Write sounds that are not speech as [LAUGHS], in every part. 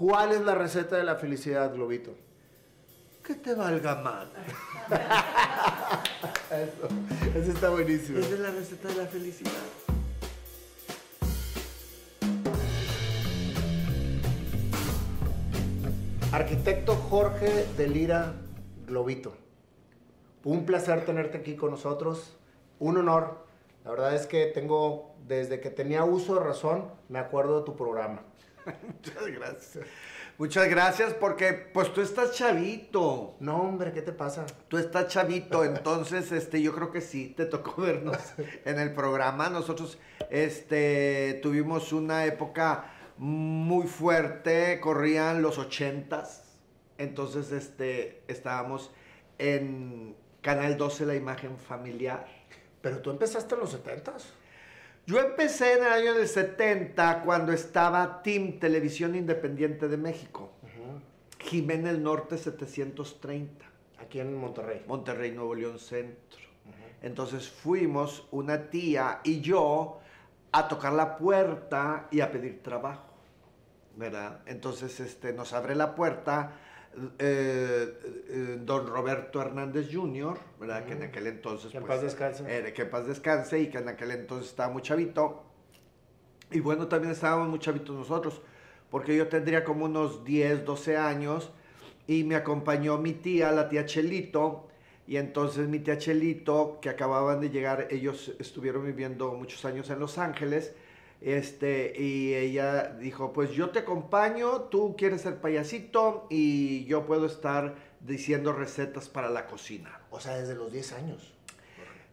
¿Cuál es la receta de la felicidad, Globito? Que te valga mal. [LAUGHS] Eso, eso está buenísimo. Esa es la receta de la felicidad. Arquitecto Jorge de Lira Globito. Un placer tenerte aquí con nosotros. Un honor. La verdad es que tengo, desde que tenía uso de razón, me acuerdo de tu programa. Muchas gracias. Muchas gracias porque pues tú estás chavito. No, hombre, ¿qué te pasa? Tú estás chavito, entonces este yo creo que sí te tocó [LAUGHS] vernos en el programa. Nosotros este tuvimos una época muy fuerte, corrían los ochentas. Entonces este estábamos en Canal 12 la imagen familiar. Pero tú empezaste en los 70 Yo empecé en el año del 70 cuando estaba Team Televisión Independiente de México. Jiménez Norte 730. Aquí en Monterrey. Monterrey, Nuevo León Centro. Entonces fuimos una tía y yo a tocar la puerta y a pedir trabajo, ¿verdad? Entonces este, nos abre la puerta eh, eh, don Roberto Hernández Jr., ¿verdad? Que en aquel entonces... Que en pues, paz descanse. eh, que en paz descanse y que en aquel entonces estaba muy chavito. Y bueno, también estábamos muy chavitos nosotros, porque yo tendría como unos 10, 12 años y me acompañó mi tía, la tía Chelito, y entonces mi tía Chelito, que acababan de llegar, ellos estuvieron viviendo muchos años en Los Ángeles, este, y ella dijo, pues yo te acompaño, tú quieres ser payasito y yo puedo estar diciendo recetas para la cocina. O sea, desde los 10 años.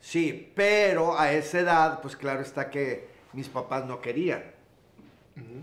Sí, pero a esa edad, pues claro está que mis papás no querían.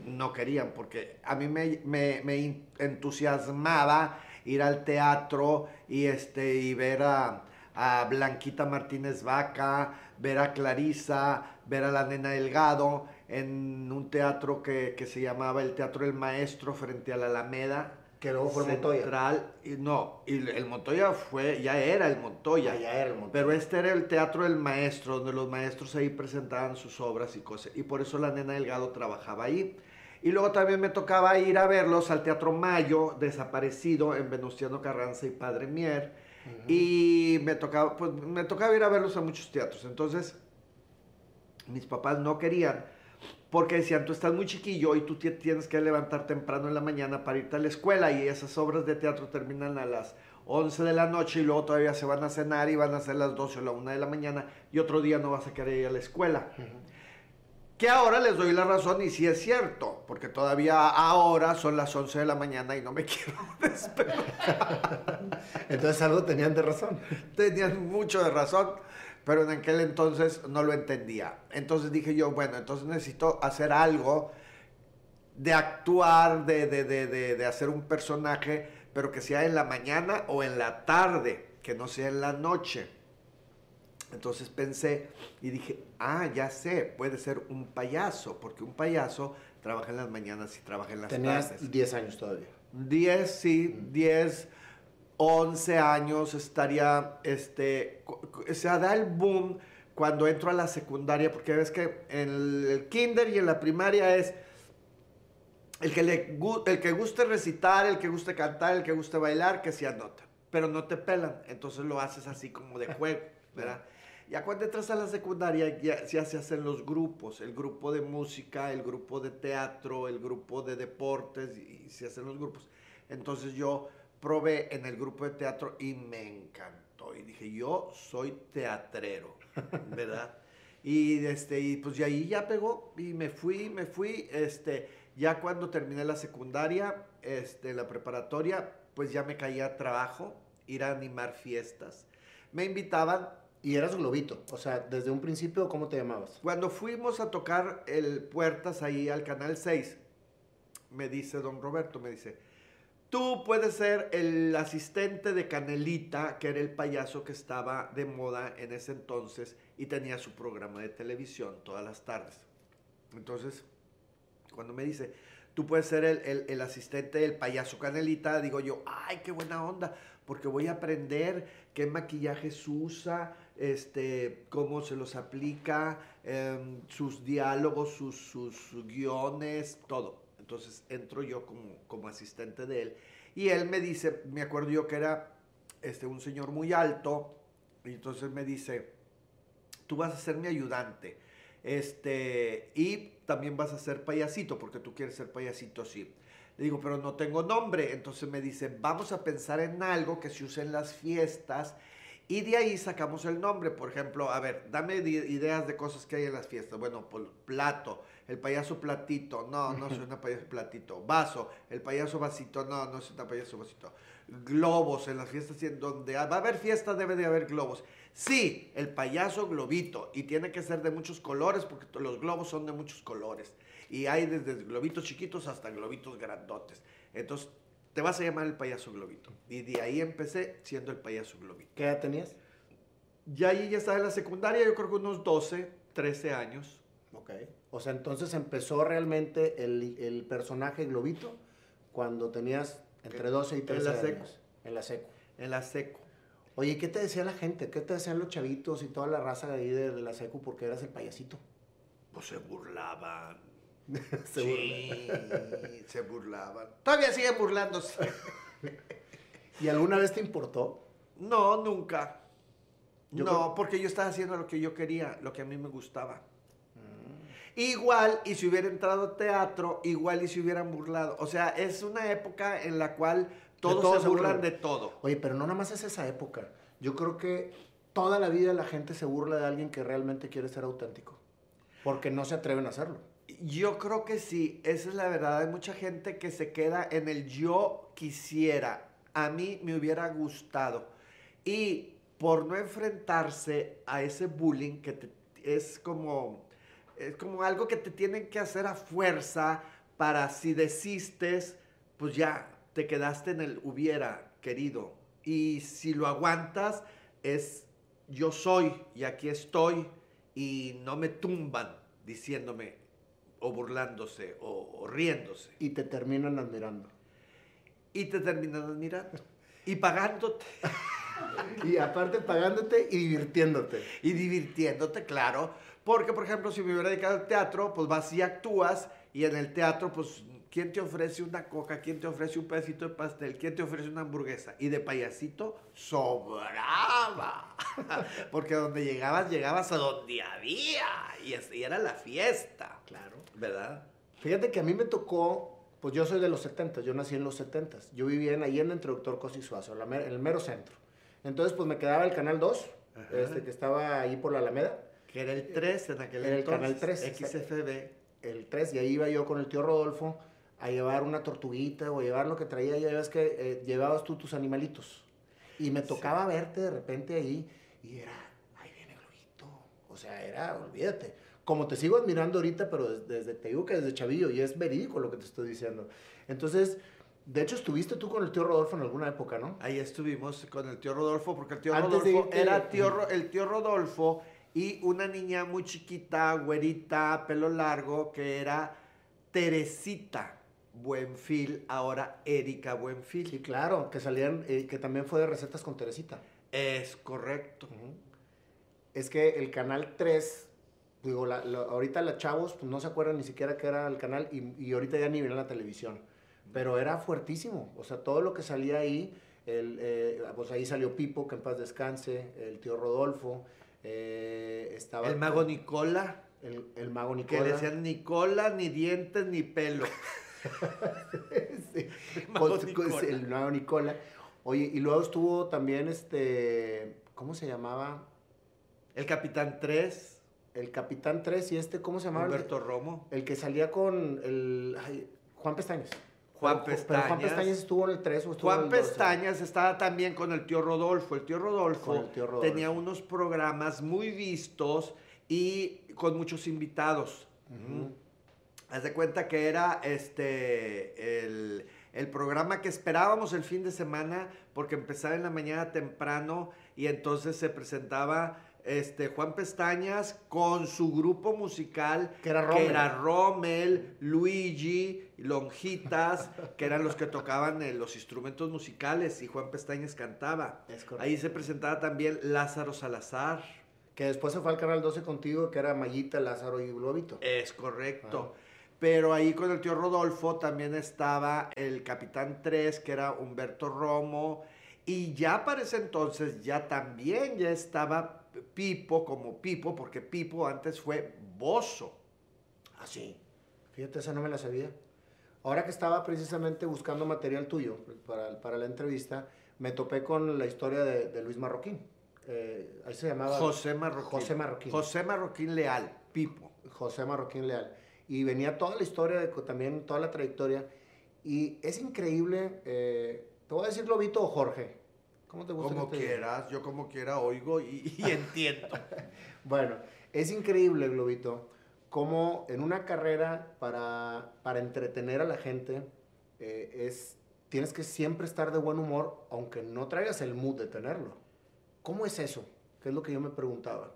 No querían, porque a mí me, me- me entusiasmaba ir al teatro y, este, y ver a, a Blanquita Martínez Vaca, ver a Clarisa, ver a la nena Delgado en un teatro que, que se llamaba el Teatro El Maestro frente a la Alameda. Que luego fue el Montoya. Central, y no, y el Montoya fue, ya era el Montoya. Ah, ya era el Montoya. Pero este era el teatro del maestro, donde los maestros ahí presentaban sus obras y cosas. Y por eso la nena Delgado trabajaba ahí. Y luego también me tocaba ir a verlos al Teatro Mayo, desaparecido, en Venustiano Carranza y Padre Mier. Y me tocaba, pues, me tocaba ir a verlos a muchos teatros. Entonces, mis papás no querían, porque decían, tú estás muy chiquillo y tú ti- tienes que levantar temprano en la mañana para irte a la escuela y esas obras de teatro terminan a las 11 de la noche y luego todavía se van a cenar y van a ser las 12 o la 1 de la mañana y otro día no vas a querer ir a la escuela. Que ahora les doy la razón y sí es cierto, porque todavía ahora son las 11 de la mañana y no me [LAUGHS] quiero despertar. Entonces algo tenían de razón. Tenían mucho de razón, pero en aquel entonces no lo entendía. Entonces dije yo, bueno, entonces necesito hacer algo de actuar, de, de, de, de, de hacer un personaje, pero que sea en la mañana o en la tarde, que no sea en la noche. Entonces pensé y dije, ah, ya sé, puede ser un payaso, porque un payaso trabaja en las mañanas y trabaja en las Tenías tardes. 10 años todavía. 10, sí, 10, 11 años estaría, este, cu- cu- se da el boom cuando entro a la secundaria, porque ves que en el kinder y en la primaria es el que, le, el que guste recitar, el que guste cantar, el que guste bailar, que se anota, pero no te pelan, entonces lo haces así como de juego, [LAUGHS] ¿verdad? Ya cuando entras a la secundaria ya, ya se hacen los grupos, el grupo de música, el grupo de teatro, el grupo de deportes y, se hacen los grupos. Entonces yo probé en el grupo de teatro y me encantó y dije, yo soy teatrero, [LAUGHS] ¿verdad? Y, este, y pues de ahí ya pegó y me fui, me fui, este, ya cuando terminé la secundaria, este, la preparatoria, pues ya me caía trabajo, ir a animar fiestas. Me invitaban Y eras globito. O sea, desde un principio, ¿cómo te llamabas? cuando fuimos a tocar el Puertas ahí al Canal 6, me dice don Roberto, me dice, tú puedes ser el asistente de Canelita, que era el payaso que estaba de moda en ese entonces y tenía su programa de televisión todas las tardes. Entonces, cuando me dice, tú puedes ser el, el- asistente del payaso Canelita, digo yo, ay, qué buena onda, porque voy a aprender qué maquillajes usa, este, cómo se los aplica, em, sus diálogos, sus, sus guiones, todo. Entonces entro yo como, como asistente de él. Y él me dice, me acuerdo yo que era este, un señor muy alto, y entonces me dice, tú vas a ser mi ayudante. Este, y también vas a ser payasito, porque tú quieres ser payasito así. Le digo, pero no tengo nombre. Entonces me dice, vamos a pensar en algo que se use en las fiestas. Y de ahí sacamos el nombre. Por ejemplo, a ver, dame ideas de cosas que hay en las fiestas. Bueno, plato, el payaso platito. No, no es una payaso platito. Vaso, el payaso vasito. No, no es una payaso vasito. Globos en las fiestas. En donde va a haber fiesta debe de haber globos. Sí, el payaso globito. Y tiene que ser de muchos colores porque los globos son de muchos colores. Y hay desde globitos chiquitos hasta globitos grandotes. Entonces, te vas a llamar el payaso globito. Y de ahí empecé siendo el payaso globito. ¿Qué edad tenías? Ya ahí ya estaba en la secundaria, yo creo que unos 12, 13 años. Ok. O sea, entonces empezó realmente el, personaje globito cuando tenías entre 12 y 13 en la años. En la seco. En la seco. Oye, ¿qué te decía la gente? ¿Qué te decían los chavitos y toda la raza de ahí de, de la seco porque eras el payasito? Pues se burlaban [LAUGHS] se sí, se burlaban. Todavía siguen burlándose. [LAUGHS] ¿Y alguna vez te importó? No, nunca. no, porque yo estaba haciendo lo que yo quería, lo que a mí me gustaba. Mm. Igual, y si hubiera entrado a teatro, igual y si hubieran burlado. O sea, es una época en la cual todos, se burlan de todo. Oye, pero no nada más es esa época. Yo creo que toda la vida la gente se burla de alguien que realmente quiere ser auténtico. Porque no se atreven a hacerlo. Yo creo que sí, esa es la verdad. Hay mucha gente que se queda en el yo quisiera, a mí me hubiera gustado. Y por no enfrentarse a ese bullying que es como es como algo que te tienen que hacer a fuerza para si desistes, pues ya te quedaste en el hubiera querido. Y si lo aguantas es yo soy y aquí estoy y no me tumban diciéndome o burlándose o, riéndose. Y te terminan admirando. Y te terminan admirando. Y pagándote. [LAUGHS] y aparte pagándote y divirtiéndote. Y divirtiéndote, claro. Porque, por ejemplo, si me hubiera dedicado al teatro, pues vas y actúas. Y en el teatro, pues, ¿quién te ofrece una coca? ¿Quién te ofrece un pedacito de pastel? ¿Quién te ofrece una hamburguesa? Y de payasito, sobraba. [LAUGHS] Porque donde llegabas, llegabas a donde había. Y, y era la fiesta. Claro. ¿Verdad? Fíjate que a mí me tocó, pues yo soy de los 70, yo nací en los 70. Yo vivía en Allende entre Doctor Cosi Suazo, en el mero centro. Entonces, pues me quedaba el Canal 2, este, que estaba ahí por la Alameda. Que era el 3 en aquel era el Canal 3. XFB. El 3, y ahí iba yo con el tío Rodolfo a llevar una tortuguita o llevar lo que traía. Ya ves que eh, llevabas tú tus animalitos. Y me tocaba verte de repente ahí y era, ahí viene Globito. O sea, era, olvídate como te sigo admirando ahorita, pero desde, te digo que desde chavillo, y es verídico lo que te estoy diciendo. Entonces, de hecho, estuviste tú con el tío Rodolfo en alguna época, ¿no? Ahí estuvimos con el tío Rodolfo, porque el tío Rodolfo era tío, el tío Rodolfo y una niña muy chiquita, güerita, pelo largo, que era Teresita. Buenfil, ahora Erika Buenfil. Sí, claro, que salían, eh, que también fue de recetas con Teresita. Es correcto. Es que el canal 3 digo, ahorita los chavos pues, no se acuerdan ni siquiera que era el canal y, ahorita ya ni ven la televisión. Pero era fuertísimo. O sea, todo lo que salía ahí, el, eh, pues ahí salió Pipo, que en paz descanse, el tío Rodolfo, eh, estaba... El mago Nicola. El, mago Nicola. Que decían Nicola, ni dientes, ni pelo. [LAUGHS] sí. [LAUGHS] El mago, Nicola. el mago Nicola. Oye, y luego estuvo también este, ¿cómo se llamaba? El Capitán 3 el Capitán 3 y este, ¿cómo se llamaba? Humberto Romo. El que salía con el Juan Pestañas. Juan Pestañas. Juan Pestañas estuvo en el 3 o estuvo Juan en el Pestañas estaba también con el tío Rodolfo. El tío Rodolfo, tenía unos programas muy vistos y con muchos invitados. Haz de cuenta que era este el, el, programa que esperábamos el fin de semana porque empezaba en la mañana temprano y entonces se presentaba este, Juan Pestañas con su grupo musical, que era Rommel, Luigi, Lonjitas, que eran los que tocaban eh, los instrumentos musicales y Juan Pestañas cantaba. Ahí se presentaba también Lázaro Salazar. Que después se fue al Canal 12 contigo, que era Mayita, Lázaro y Globito. Es correcto. Pero ahí con el tío Rodolfo también estaba el Capitán 3, que era Humberto Romo. Y ya para ese entonces ya también ya estaba Pipo como Pipo, porque Pipo antes fue Bozo. Ah, sí. Fíjate, esa no me la sabía. Ahora que estaba precisamente buscando material tuyo para, para la entrevista, me topé con la historia de, de Luis Marroquín. Eh, ahí se llamaba... José Marroquín. José Marroquín. José Marroquín Leal, Pipo. José Marroquín Leal. Y venía toda la historia, de, también toda la trayectoria. Y es increíble, eh, te voy a decir Globito o Jorge. ¿Cómo te gusta? Como quieras, yo como quiera oigo y, y [LAUGHS] entiendo. bueno, es increíble, Globito, cómo en una carrera para, para entretener a la gente, eh, es, tienes que siempre estar de buen humor, aunque no traigas el mood de tenerlo. ¿Cómo es eso? Que es lo que yo me preguntaba.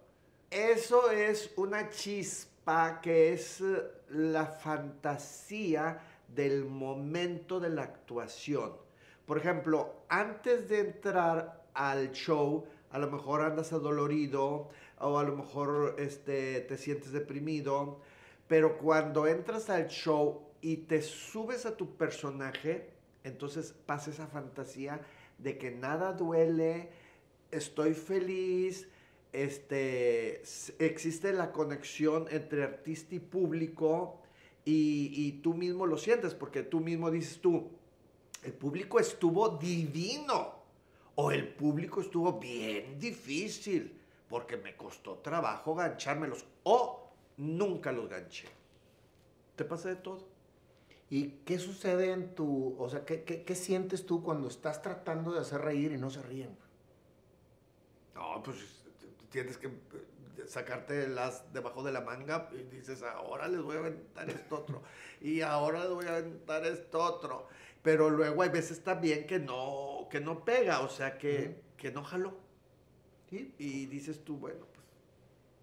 Eso es una chispa que es eh, la fantasía del momento de la actuación. Por ejemplo, antes de entrar al show, a lo mejor andas adolorido o a lo mejor este, te sientes deprimido, pero cuando entras al show y te subes a tu personaje, entonces pasa esa fantasía de que nada duele, estoy feliz, este, existe la conexión entre artista y público y, tú mismo lo sientes, porque tú mismo dices tú, el público estuvo divino o el público estuvo bien difícil porque me costó trabajo ganchármelos o nunca los ganché. Te pasa de todo. ¿Y qué sucede en tu, o sea, qué, qué, qué sientes tú cuando estás tratando de hacer reír y no se ríen? No, pues tienes que eh, sacarte las debajo de la manga y dices, ahora les voy a aventar esto otro. y ahora les voy a aventar esto otro. Pero luego hay veces también que no, que no pega, o sea, que, que no jaló. Y dices tú, bueno, pues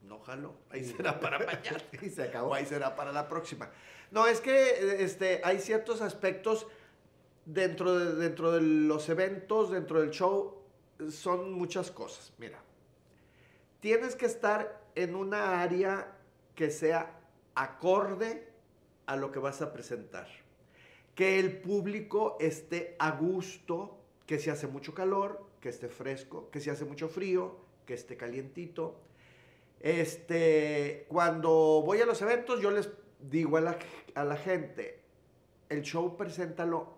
no jaló. Ahí será para [LAUGHS] mañana. y se acabó. O ahí será para la próxima. No, es que este, hay ciertos aspectos dentro de, dentro de los eventos, dentro del show, son muchas cosas. Mira, tienes que estar en una área que sea acorde a lo que vas a presentar. Que el público esté a gusto, que si hace mucho calor, que esté fresco, que si hace mucho frío, que esté calientito. Este, cuando voy a los eventos, yo les digo a la, a la gente, el show preséntalo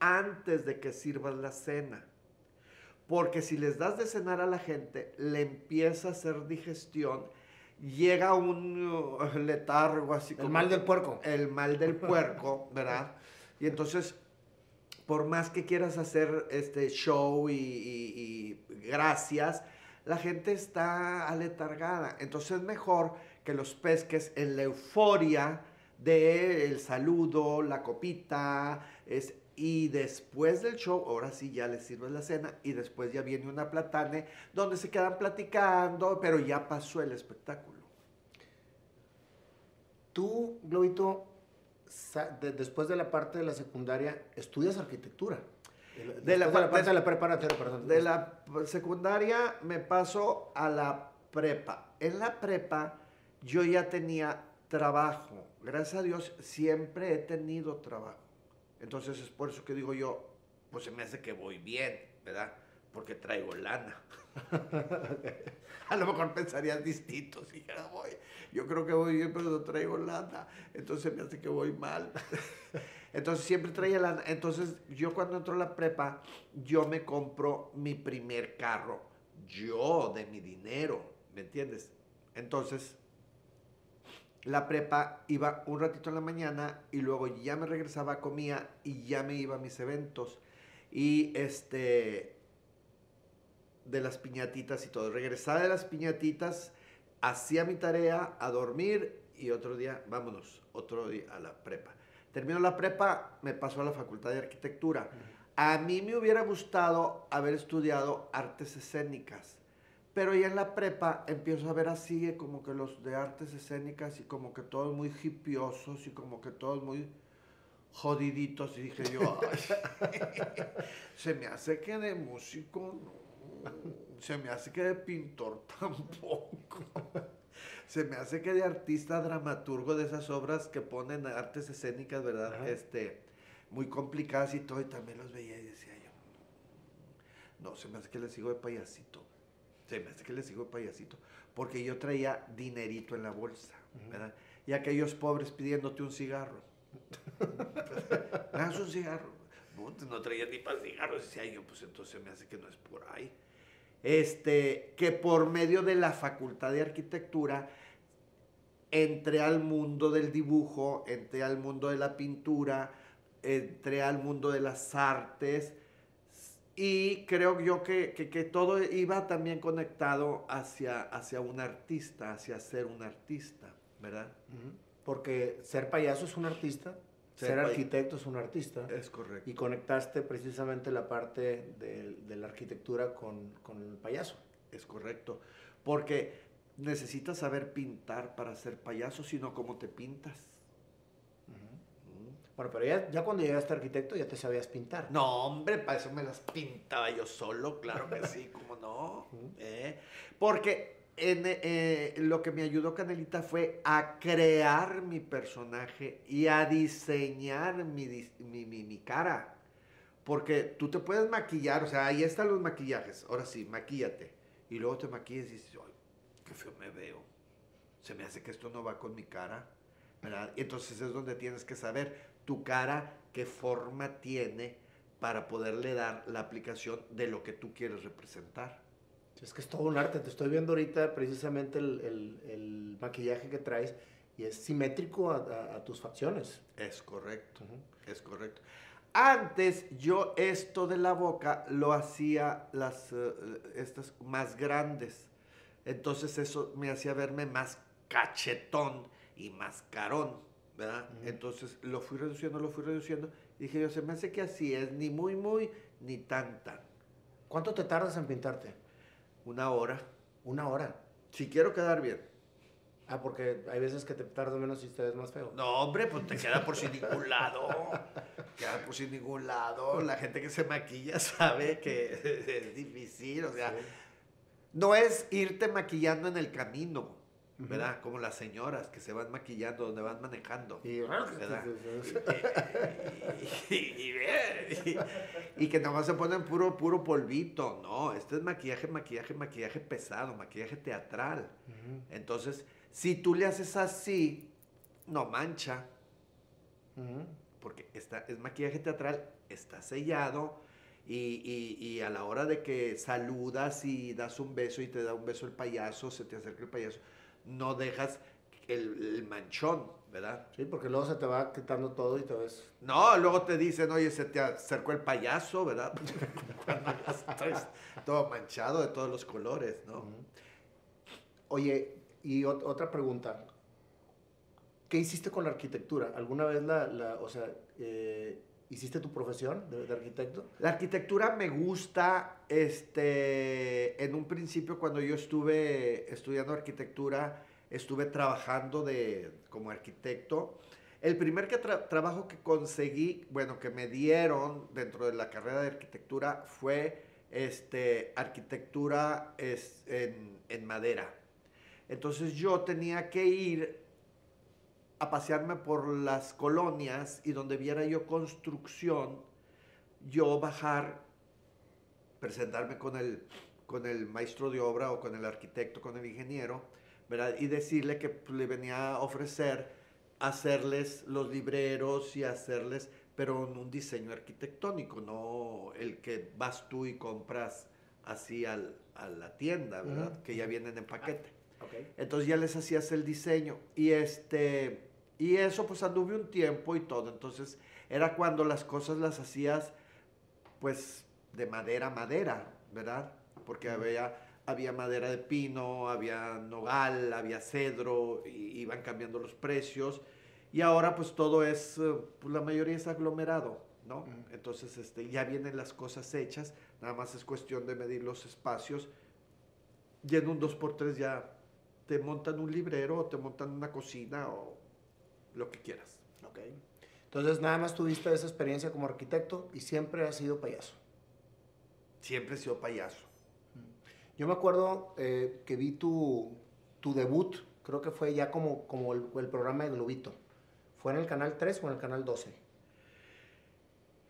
antes de que sirvas la cena. Porque si les das de cenar a la gente, le empieza a hacer digestión, llega un letargo así como... El mal del puerco. El mal del puerco, ¿verdad? [LAUGHS] Y entonces, por más que quieras hacer este show y, gracias, la gente está aletargada. Entonces es mejor que los pesques en la euforia del el saludo, la copita, es y después del show, ahora sí ya les sirve la cena y después ya viene una platane donde se quedan platicando, pero ya pasó el espectáculo. Tú, Globito, después de la parte de la secundaria, estudias arquitectura. De la, parte de la preparatoria, perdón. De la secundaria me paso a la prepa. En la prepa yo ya tenía trabajo. Gracias a Dios siempre he tenido trabajo. Entonces es por eso que digo yo, pues se me hace que voy bien, ¿verdad? Porque traigo lana. [LAUGHS] [LAUGHS] a lo mejor pensarías distinto si ya voy. Yo creo que voy bien, pero no traigo lana. Entonces me hace que voy mal. [LAUGHS] Entonces siempre traía lana. Entonces yo cuando entro a la prepa, yo me compro mi primer carro. Yo, de mi dinero. ¿Me entiendes? Entonces la prepa iba un ratito en la mañana y luego ya me regresaba, comía y ya me iba a mis eventos. Y este, de las piñatitas y todo. Regresaba de las piñatitas, hacía mi tarea, a dormir y otro día, vámonos, otro día a la prepa. Termino la prepa, me pasó a la facultad de arquitectura. A mí me hubiera gustado haber estudiado artes escénicas pero ya en la prepa empiezo a ver así como que los de artes escénicas y como que todos muy hipiosos y como que todos muy jodiditos. Y dije yo, [LAUGHS] se me hace que de músico no, se me hace que de pintor [LAUGHS] tampoco. Se me hace que de artista dramaturgo de esas obras que ponen artes escénicas, ¿verdad? Ajá. Este, muy complicadas y todo, y también los veía y decía yo, no, se me hace que le sigo de payasito. Se me hace que le sigo de payasito. Porque yo traía dinerito en la bolsa, ¿verdad? Y aquellos pobres pidiéndote un cigarro. [LAUGHS] ¿Me das un cigarro? No, no traía ni para cigarros. Decía yo, pues entonces me hace que no es por ahí. Este, que por medio de la facultad de arquitectura entré al mundo del dibujo, entré al mundo de la pintura, entré al mundo de las artes y creo yo que, que- todo iba también conectado hacia, hacia un artista, hacia ser un artista, ¿verdad? Porque ser payaso es un artista, Ser arquitecto es un artista. Es correcto. Y conectaste precisamente la parte de, de la arquitectura con, con el payaso. Es correcto. Porque necesitas saber pintar para ser payaso, sino cómo te pintas. Mm. Bueno, pero ya, ya cuando llegaste a arquitecto ya te sabías pintar. No, hombre, para eso me las pintaba yo solo, claro que sí, cómo no. ¿eh? Porque en, eh, lo que me ayudó Canelita fue a crear mi personaje y a diseñar mi, mi, mi- mi cara. Porque tú te puedes maquillar, o sea, ahí están los maquillajes. Ahora sí, maquíllate. Y luego te maquillas y dices, ay, qué feo me veo. Se me hace que esto no va con mi cara. ¿verdad? Y entonces es donde tienes que saber tu cara, qué forma tiene para poderle dar la aplicación de lo que tú quieres representar. Es que es todo un arte. Te estoy viendo ahorita precisamente el, el- el maquillaje que traes y es simétrico a, a- a tus facciones. Es correcto, es correcto. Antes yo esto de la boca lo hacía las eh, estas más grandes. Entonces eso me hacía verme más cachetón y más carón, ¿verdad? Entonces lo fui reduciendo, lo fui reduciendo. Y dije yo, se me hace que así es, ni muy, muy, ni tan, tan. ¿Cuánto te tardas en pintarte? Una hora. Una hora. Si quiero quedar bien. Ah, porque hay veces que te tardas menos y te ves más feo. No, hombre, pues te queda por sin ningún lado. Queda por sin ningún lado. La gente que se maquilla sabe que es difícil. O sea, Sí. no es irte maquillando en el camino, ¿verdad? Como las señoras que se van maquillando donde van manejando. Y, ¿verdad? Y, y- y- y que nomás se ponen puro, puro polvito. No, este es maquillaje, maquillaje, maquillaje pesado, maquillaje teatral. Entonces, si tú le haces así, no mancha, porque está, es maquillaje teatral, está sellado y, y- y a la hora de que saludas y das un beso y te da un beso el payaso, se te acerca el payaso, no dejas el, el manchón, ¿verdad? Sí, porque luego se te va quitando todo y te ves... No, luego te dicen, oye, se te acercó el payaso, ¿verdad? [LAUGHS] Cuando ya estás todo manchado de todos los colores, ¿no? Oye, y ot- otra pregunta. ¿Qué hiciste con la arquitectura? ¿Alguna vez la, la- o sea, eh, hiciste tu profesión de, de arquitecto? La arquitectura me gusta, este, en un principio cuando yo estuve estudiando arquitectura, estuve trabajando de, como arquitecto. El primer que tra- trabajo que conseguí, bueno, que me dieron dentro de la carrera de arquitectura fue este, arquitectura es, en, en madera. Entonces yo tenía que ir a pasearme por las colonias y donde viera yo construcción, yo bajar, presentarme con el, con el maestro de obra o con el arquitecto, con el ingeniero, ¿verdad? Y decirle que pues, le venía a ofrecer hacerles los libreros y hacerles, pero en un diseño arquitectónico, no el que vas tú y compras así al- a la tienda, ¿verdad? Que ya vienen en paquete. Ok. Entonces ya les hacías el diseño. Y este. Y eso, pues anduve un tiempo y todo. Entonces, era cuando las cosas las hacías, pues, de madera a madera, ¿verdad? Porque había, había madera de pino, había nogal, había cedro, y iban cambiando los precios. Y ahora, pues, todo es, eh, pues, la mayoría es aglomerado, ¿no? Entonces, este, ya vienen las cosas hechas. Nada más es cuestión de medir los espacios. Y en un 2x3 ya te montan un librero, o te montan una cocina o lo que quieras. Ok. Entonces, nada más tuviste esa experiencia como arquitecto y siempre has sido payaso. Siempre he sido payaso. Yo me acuerdo eh, que vi tu, tu debut creo que fue ya como, como el, el programa de Globito. ¿Fue en el canal 3 o en el canal 12?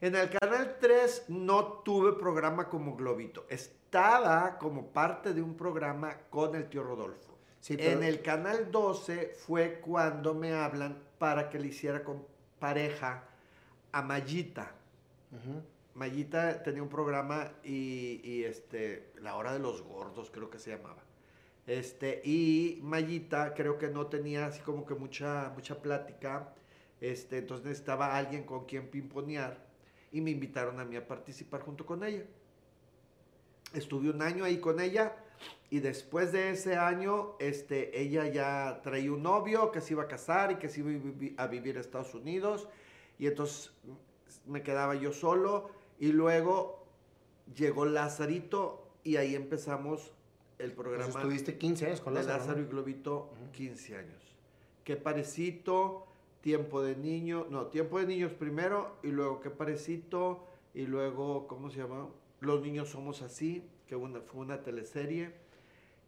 En el canal 3 no tuve programa como Globito. Estaba como parte de un programa con el tío Rodolfo. Sí, pero- En el canal 12 fue cuando me hablan para que le hiciera con pareja a Mayita. Ujú. Mayita tenía un programa y, y, este, La Hora de los Gordos creo que se llamaba. Este, y Mayita creo que no tenía así como que mucha, mucha plática. Este, entonces necesitaba alguien con quien pimponear y me invitaron a mí a participar junto con ella. Estuve un año ahí con ella y después de ese año, este, ella ya traía un novio que se iba a casar y que se iba a vivi- a vivir a Estados Unidos y entonces me quedaba yo solo y luego llegó Lázarito y ahí empezamos el programa Pues estuviste 15 años con Lázaro. Lázaro y Globito, 15 años. Qué parecito, tiempo de niño, no, tiempo de niños primero y luego qué parecito y luego, ¿cómo se llama? Los niños somos así, que una, fue una teleserie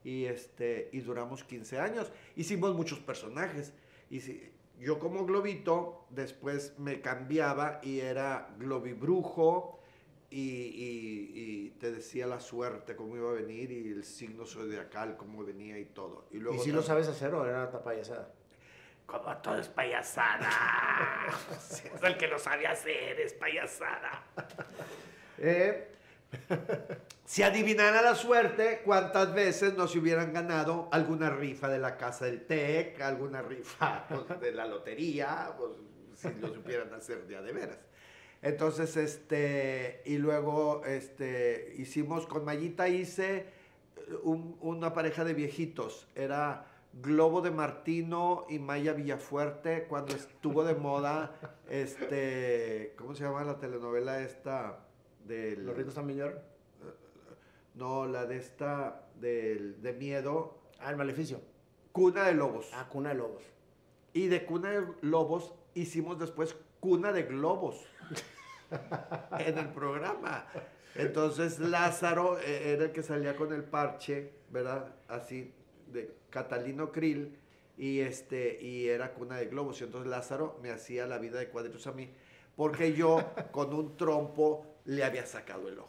y este y duramos 15 años. Hicimos muchos personajes y si, yo como Globito después me cambiaba y era Globibrujo y, y- y te decía la suerte cómo iba a venir y el signo zodiacal cómo venía y todo. Y ¿Y luego si lo sabes hacer o era una payasada? como todo es payasada. [LAUGHS] [LAUGHS] es el que lo sabe hacer, es payasada. Eh, si adivinara la suerte, ¿cuántas veces nos hubieran ganado alguna rifa de la casa del TEC, alguna rifa [LAUGHS] pues, de la lotería, pues, si lo supieran hacer de veras? Entonces, este, y luego, este, hicimos, con Mayita hice eh, un- una pareja de viejitos, era Globo de Martino y Maya Villafuerte, cuando estuvo de moda, este, ¿cómo se llama la telenovela esta? Del, ¿Los ricos también lloran? No, la de esta, del, de miedo, Ah, el maleficio. Cuna de Lobos. Ah, cuna de lobos. Y de Cuna de Lobos hicimos después Cuna de Globos [LAUGHS] en el programa. Entonces Lázaro eh, era el que salía con el parche, ¿verdad? Así, de Catalino Krill, y, este, y era Cuna de Globos. Y entonces Lázaro me hacía la vida de cuadritos a mí, porque yo con un trompo le había sacado el ojo.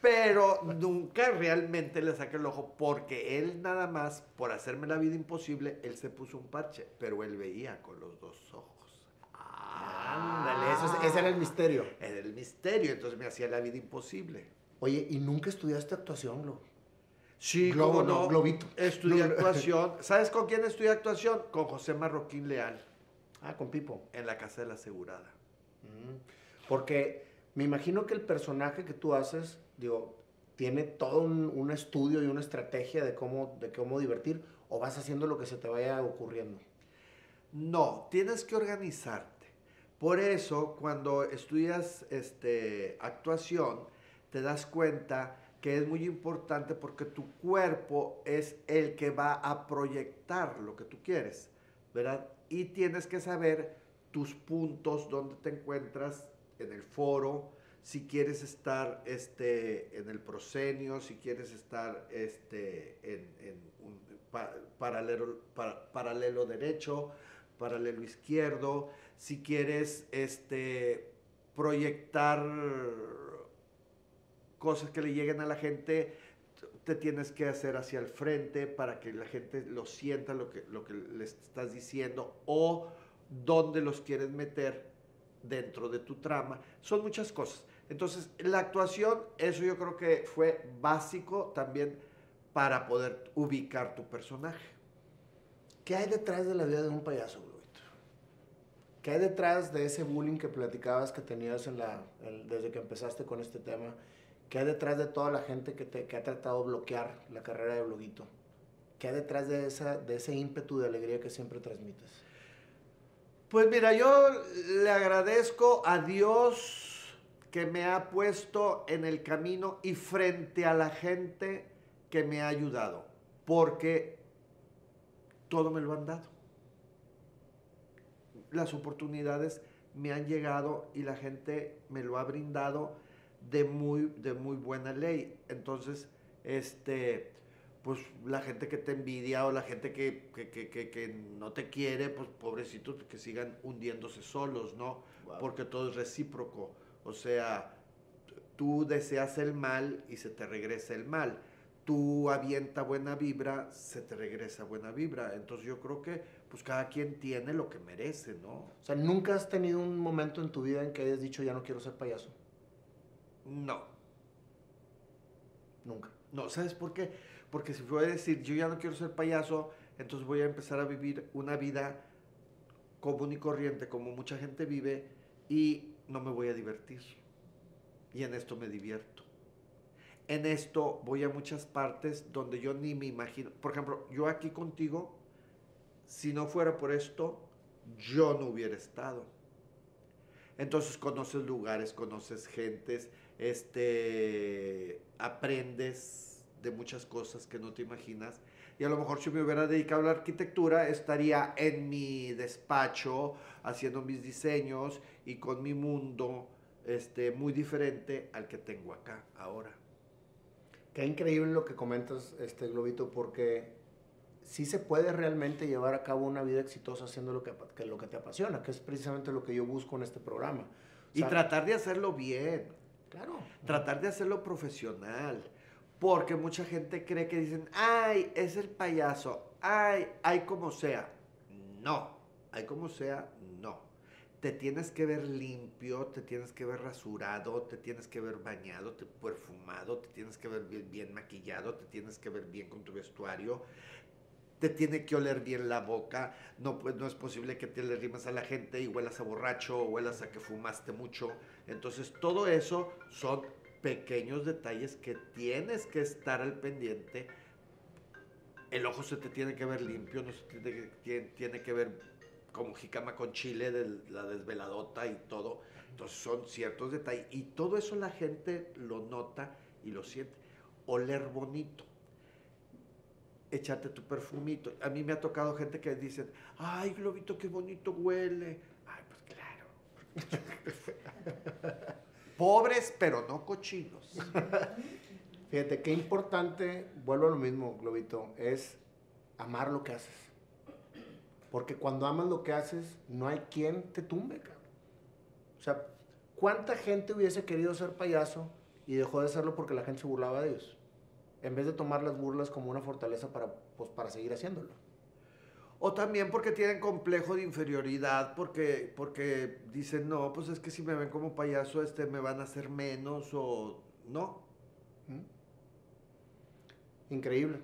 Pero nunca realmente le saqué el ojo porque él nada más, por hacerme la vida imposible, él se puso un parche, pero él veía con los dos ojos. Ándale, eso es- ese era el misterio. Era el misterio, entonces me hacía la vida imposible. Oye, ¿y nunca estudiaste actuación, Glo? Sí, Globo, no, no. globito. Estudié actuación. [LAUGHS] ¿Sabes con quién estudié actuación? Con José Marroquín Leal, Ah, con Pipo. en la Casa de la Asegurada. Mm. Porque me imagino que el personaje que tú haces, digo, tiene todo un, un estudio y una estrategia de cómo, de cómo divertir, o vas haciendo lo que se te vaya ocurriendo. No, tienes que organizarte. Por eso, cuando estudias este, actuación, te das cuenta que es muy importante porque tu cuerpo es el que va a proyectar lo que tú quieres, ¿verdad? Y tienes que saber tus puntos, dónde te encuentras en el foro, si quieres estar este, en el proscenio, si quieres estar este, en, en un pa- paralelo, pa- paralelo derecho, paralelo izquierdo, si quieres este, proyectar cosas que le lleguen a la gente, te tienes que hacer hacia el frente para que la gente lo sienta lo que, lo que les estás diciendo o dónde los quieres meter dentro de tu trama. Son muchas cosas. Entonces, la actuación, eso yo creo que fue básico también para poder ubicar tu personaje. ¿Qué hay detrás de la vida de un payaso, Globito? ¿Qué hay detrás de ese bullying que platicabas que tenías en la, desde que empezaste con este tema? ¿Qué hay detrás de toda la gente que, te, ha tratado de bloquear la carrera de bloguito? ¿Qué hay detrás de, de ese ímpetu de alegría que siempre transmites? Pues mira, yo le agradezco a Dios que me ha puesto en el camino y frente a la gente que me ha ayudado, porque todo me lo han dado. Las oportunidades me han llegado y la gente me lo ha brindado de muy, de muy buena ley. Entonces, este, pues la gente que te envidia o la gente que, que, que, que, no te quiere, pues pobrecitos que sigan hundiéndose solos, ¿no? Wow. Porque todo es recíproco. O sea, tú deseas el mal y se te regresa el mal. Tú avienta buena vibra, se te regresa buena vibra. Entonces yo creo que pues cada quien tiene lo que merece, ¿no? O sea, ¿nunca has tenido un momento en tu vida en que hayas dicho ya no quiero ser payaso? No, Nunca. no, ¿sabes por qué? Porque si voy a decir yo ya no quiero ser payaso, entonces voy a empezar a vivir una vida común y corriente como mucha gente vive y no me voy a divertir. Y en esto me divierto. En esto voy a muchas partes donde yo ni me imagino. Por ejemplo, yo aquí contigo, si no fuera por esto, yo no hubiera estado. Entonces conoces lugares, conoces gentes, este, aprendes de muchas cosas que no te imaginas. Y a lo mejor si me hubiera dedicado a la arquitectura, estaría en mi despacho haciendo mis diseños y con mi mundo este, muy diferente al que tengo acá ahora. Qué increíble lo que comentas, este Globito, porque sí se puede realmente llevar a cabo una vida exitosa haciendo lo que, que lo que te apasiona, que es precisamente lo que yo busco en este programa. O Y tratar de hacerlo bien. Claro. tratar de hacerlo profesional. Porque mucha gente cree que dicen, ay, es el payaso, ay, hay como sea. No, hay como sea, no. Te tienes que ver limpio, te tienes que ver rasurado, te tienes que ver bañado, te, perfumado, te tienes que ver bien, maquillado, te tienes que ver bien con tu vestuario, te tiene que oler bien la boca. No, pues no es posible que te le rimes a la gente y huelas a borracho o huelas a que fumaste mucho. Entonces, todo eso son pequeños detalles que tienes que estar al pendiente. El ojo se te tiene que ver limpio, no se tiene, tiene, tiene que ver como jicama con chile de la desveladota y todo. Entonces son ciertos detalles. Y todo eso la gente lo nota y lo siente. Oler bonito echarte tu perfumito. A mí me ha tocado gente que dicen, ay, Globito, qué bonito huele. Ay, pues claro. [LAUGHS] Pobres, pero no cochinos. [LAUGHS] Fíjate, qué importante, vuelvo a lo mismo, Globito, es amar lo que haces. Porque cuando amas lo que haces, no hay quien te tumbe, cabrón. O sea, ¿cuánta gente hubiese querido ser payaso y dejó de serlo porque la gente se burlaba de ellos? En vez de tomar las burlas como una fortaleza para, pues, para seguir haciéndolo. O también porque tienen complejo de inferioridad, porque, porque dicen, no, pues es que si me ven como payaso, este, me van a hacer menos o no. ¿Mm? Increíble.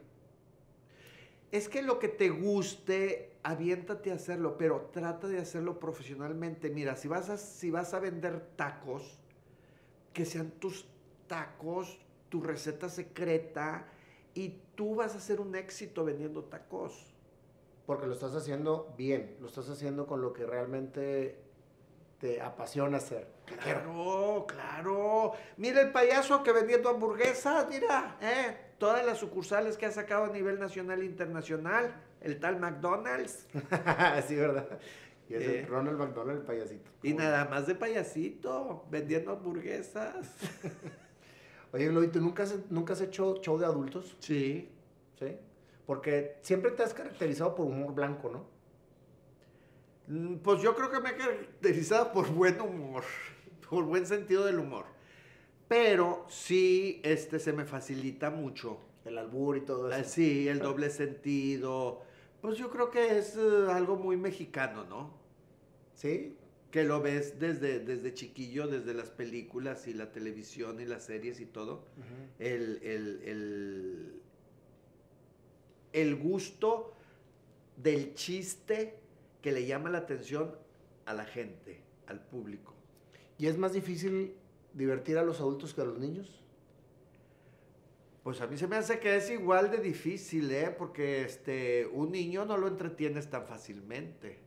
Es que lo que te guste, aviéntate a hacerlo, pero trata de hacerlo profesionalmente. Mira, si vas a, si vas a vender tacos, que sean tus tacos, tu receta secreta, y tú vas a hacer un éxito vendiendo tacos. Porque lo estás haciendo bien, lo estás haciendo con lo que realmente te apasiona hacer. Claro, claro. Mira el payaso que vendiendo hamburguesas, mira, ¿eh? todas las sucursales que ha sacado a nivel nacional e internacional, el tal McDonald's. [LAUGHS] sí, ¿verdad? Y es Eh. el Ronald McDonald, el payasito. Y nada más de payasito, vendiendo hamburguesas. [LAUGHS] Oye, Globito, ¿nunca has, ¿nunca has hecho show de adultos? Sí. ¿Sí? Porque siempre te has caracterizado por humor blanco, ¿no? Mm, Pues yo creo que me he caracterizado por buen humor, [LAUGHS] por buen sentido del humor. Pero sí, este se me facilita mucho. El albur y todo eso. Sí, el doble sentido. Pues yo creo que es eh, algo muy mexicano, ¿no? ¿Sí? Que lo ves desde, desde chiquillo, desde las películas y la televisión y las series y todo. El, el, el, el gusto del chiste que le llama la atención a la gente, al público. ¿Y es más difícil divertir a los adultos que a los niños? Pues a mí se me hace que es igual de difícil, ¿eh? Porque este, un niño no lo entretienes tan fácilmente.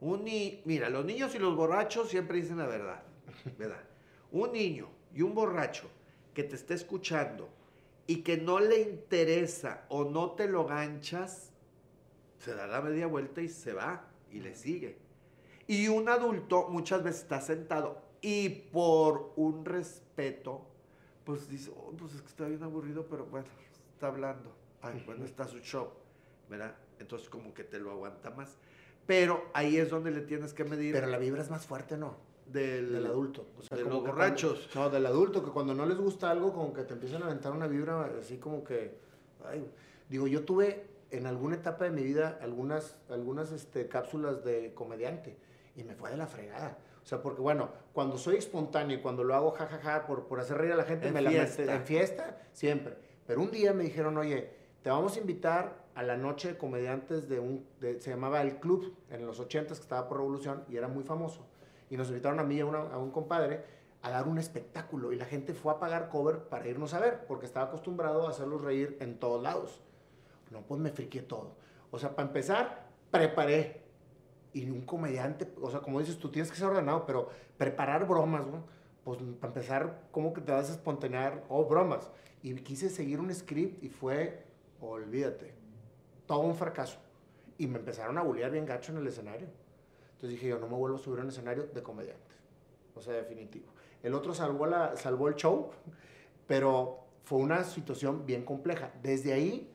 Un ni- Mira, los niños y los borrachos siempre dicen la verdad, ¿verdad? [LAUGHS] Un niño y un borracho que te esté escuchando y que no le interesa o no te lo ganchas, se da la media vuelta y se va y le sigue. Y un adulto muchas veces está sentado y por un respeto, pues dice, "Oh, pues es que está bien aburrido, pero bueno, está hablando. ay, bueno, está su show, ¿verdad? Entonces como que te lo aguanta más. Pero ahí es donde le tienes que medir. Pero la vibra es más fuerte, ¿no? Del, del adulto. O sea, de como los borrachos. cuando- no, del adulto, que cuando no les gusta algo, como que te empiezan a aventar una vibra así como que. ay, digo, yo tuve en alguna etapa de mi vida algunas, algunas este, cápsulas de comediante y me fue de la fregada. O sea, porque bueno, cuando soy espontáneo y cuando lo hago jajaja por, por hacer reír a la gente, En me la fiesta. mete- en fiesta, siempre. Pero un día me dijeron, oye, te vamos a invitar a la noche de comediantes de un, de- se llamaba El Club, en los 80s, que estaba por Revolución y era muy famoso. Y nos invitaron a mí y a, a un compadre a dar un espectáculo y la gente fue a pagar cover para irnos a ver, porque estaba acostumbrado a hacerlos reír en todos lados. No, pues me friqué todo. O sea, para empezar, preparé. Y un comediante, o sea, como dices, tú tienes que ser ordenado, pero preparar bromas, ¿no? Pues para empezar, ¿cómo que te vas a espontanear? Oh, bromas. Y quise seguir un script y fue, olvídate, todo un fracaso. Y me empezaron a bullear bien gacho en el escenario. Entonces dije yo, no me vuelvo a subir a un escenario de comediante. O sea, definitivo. El otro salvó, la, salvó el show, pero fue una situación bien compleja. Desde ahí,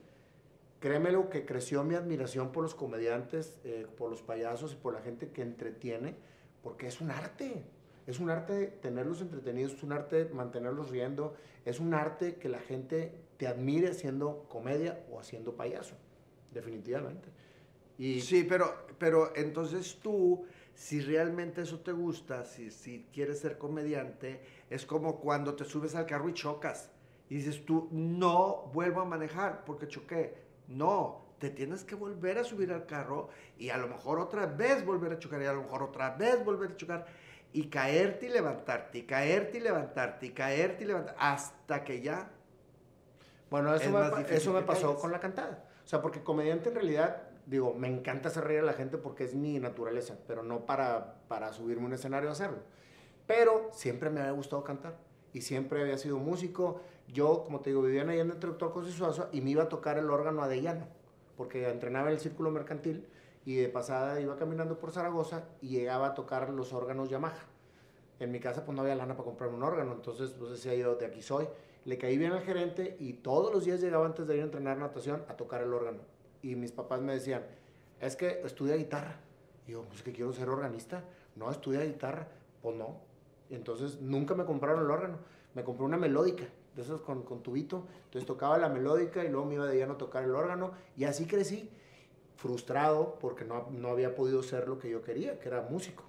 créeme lo que creció mi admiración por los comediantes, eh, por los payasos y por la gente que entretiene, porque es un arte. Es un arte tenerlos entretenidos, es un arte mantenerlos riendo, es un arte que la gente te admire haciendo comedia o haciendo payaso, definitivamente. Y Sí, pero, pero entonces tú, si realmente eso te gusta, si, si quieres ser comediante, es como cuando te subes al carro y chocas. Y dices tú, no vuelvo a manejar porque choqué. No, te tienes que volver a subir al carro y a lo mejor otra vez volver a chocar y a lo mejor otra vez volver a chocar y caerte y levantarte y caerte y levantarte y caerte y levantarte hasta que ya Bueno, eso Es me, más pa- difícil eso me pasó con la cantada. O sea, porque comediante en realidad, digo, me encanta hacer reír a la gente porque es mi naturaleza, pero no para, para subirme a un escenario a hacerlo. Pero siempre me había gustado cantar y siempre había sido músico. Yo, como te digo, vivía en Allende entre Doctor José Suazo y me iba a tocar el órgano adellano, porque entrenaba en el círculo mercantil y de pasada iba caminando por Zaragoza y llegaba a tocar los órganos Yamaha. En mi casa pues no había lana para comprar un órgano, entonces pues decía yo, de aquí soy. Le caí bien al gerente y todos los días llegaba antes de ir a entrenar natación a tocar el órgano. Y mis papás me decían, es que estudia guitarra. Y yo, pues que quiero ser organista. No, estudia guitarra. Pues no. Y entonces nunca me compraron el órgano. Me compré una melódica, de esos con, con tubito. Entonces tocaba la melódica y luego me iba de llano a tocar el órgano. Y así crecí, frustrado porque no, no había podido ser lo que yo quería, que era músico.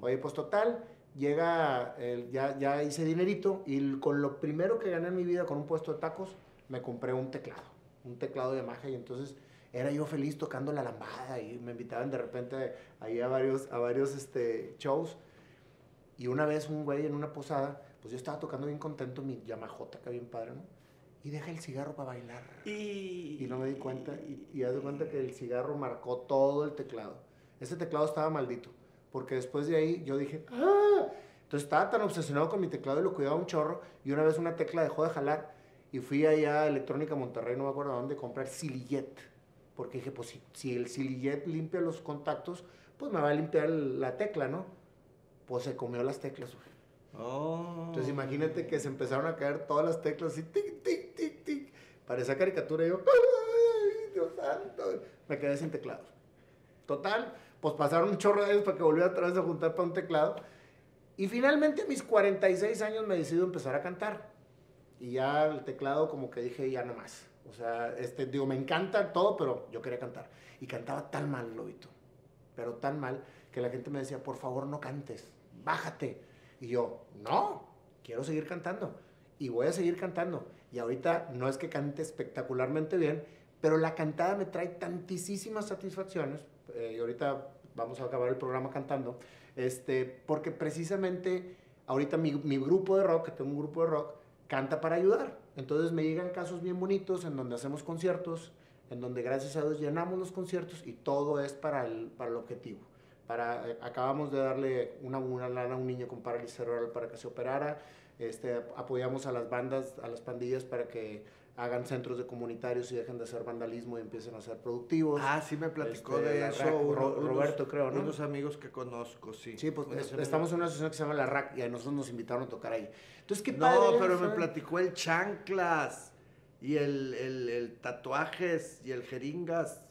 Oye, pues total, llega, ya, ya hice dinerito y con lo primero que gané en mi vida con un puesto de tacos, me compré un teclado, un teclado de magia y entonces era yo feliz tocando la lambada y me invitaban de repente ahí a varios, a varios este, shows. Y una vez un güey en una posada, pues yo estaba tocando bien contento mi Yamajota, que bien padre, ¿no? Y deja el cigarro para bailar. y, Y no me di cuenta. Y, y haz de cuenta que el cigarro marcó todo el teclado. Ese teclado estaba maldito. Porque después de ahí yo dije, ¡ah! Entonces estaba tan obsesionado con mi teclado y lo cuidaba un chorro. Y una vez una tecla dejó de jalar. Y fui allá a Electrónica Monterrey, no me acuerdo dónde, a comprar Silillet. Porque dije, pues si, si el Silillet limpia los contactos, pues me va a limpiar la tecla, ¿no? Pues se comió las teclas, güey. Oh. Entonces imagínate que se empezaron a caer todas las teclas así, tic, tic, tic, tic. Parecía caricatura y yo, ¡ay, Dios santo! Me quedé sin teclado. Total, pues pasaron un chorro de años para que volviera otra vez a juntar para un teclado. Y finalmente a mis 46 años me decido empezar a cantar. Y ya el teclado como que dije, ya no más. O sea, este, digo, me encanta todo, pero yo quería cantar. Y cantaba tan mal, Lobito. Pero tan mal que la gente me decía, por favor no cantes, bájate. Y yo, no, quiero seguir cantando. Y voy a seguir cantando. Y ahorita no es que cante espectacularmente bien, pero la cantada me trae tantísimas satisfacciones. eh, y ahorita vamos a acabar el programa cantando. Este, porque precisamente ahorita mi, mi grupo de rock, que tengo un grupo de rock, canta para ayudar. Entonces me llegan casos bien bonitos en donde hacemos conciertos, en donde gracias a Dios llenamos los conciertos y todo es para el, para el objetivo. Para, eh, acabamos de darle una, una lana a un niño con parálisis cerebral para que se operara. Este, apoyamos a las bandas, a las pandillas para que hagan centros de comunitarios y dejen de hacer vandalismo y empiecen a ser productivos. Ah, sí me platicó Este, de eso. Unos- Roberto, creo, ¿no? Unos amigos que conozco, sí. Sí, pues es- estamos en una asociación que se llama La RAC y a nosotros nos invitaron a tocar ahí. Entonces, qué No, padre. pero o sea, me platicó el chanclas. y el, el, el tatuajes y el jeringas.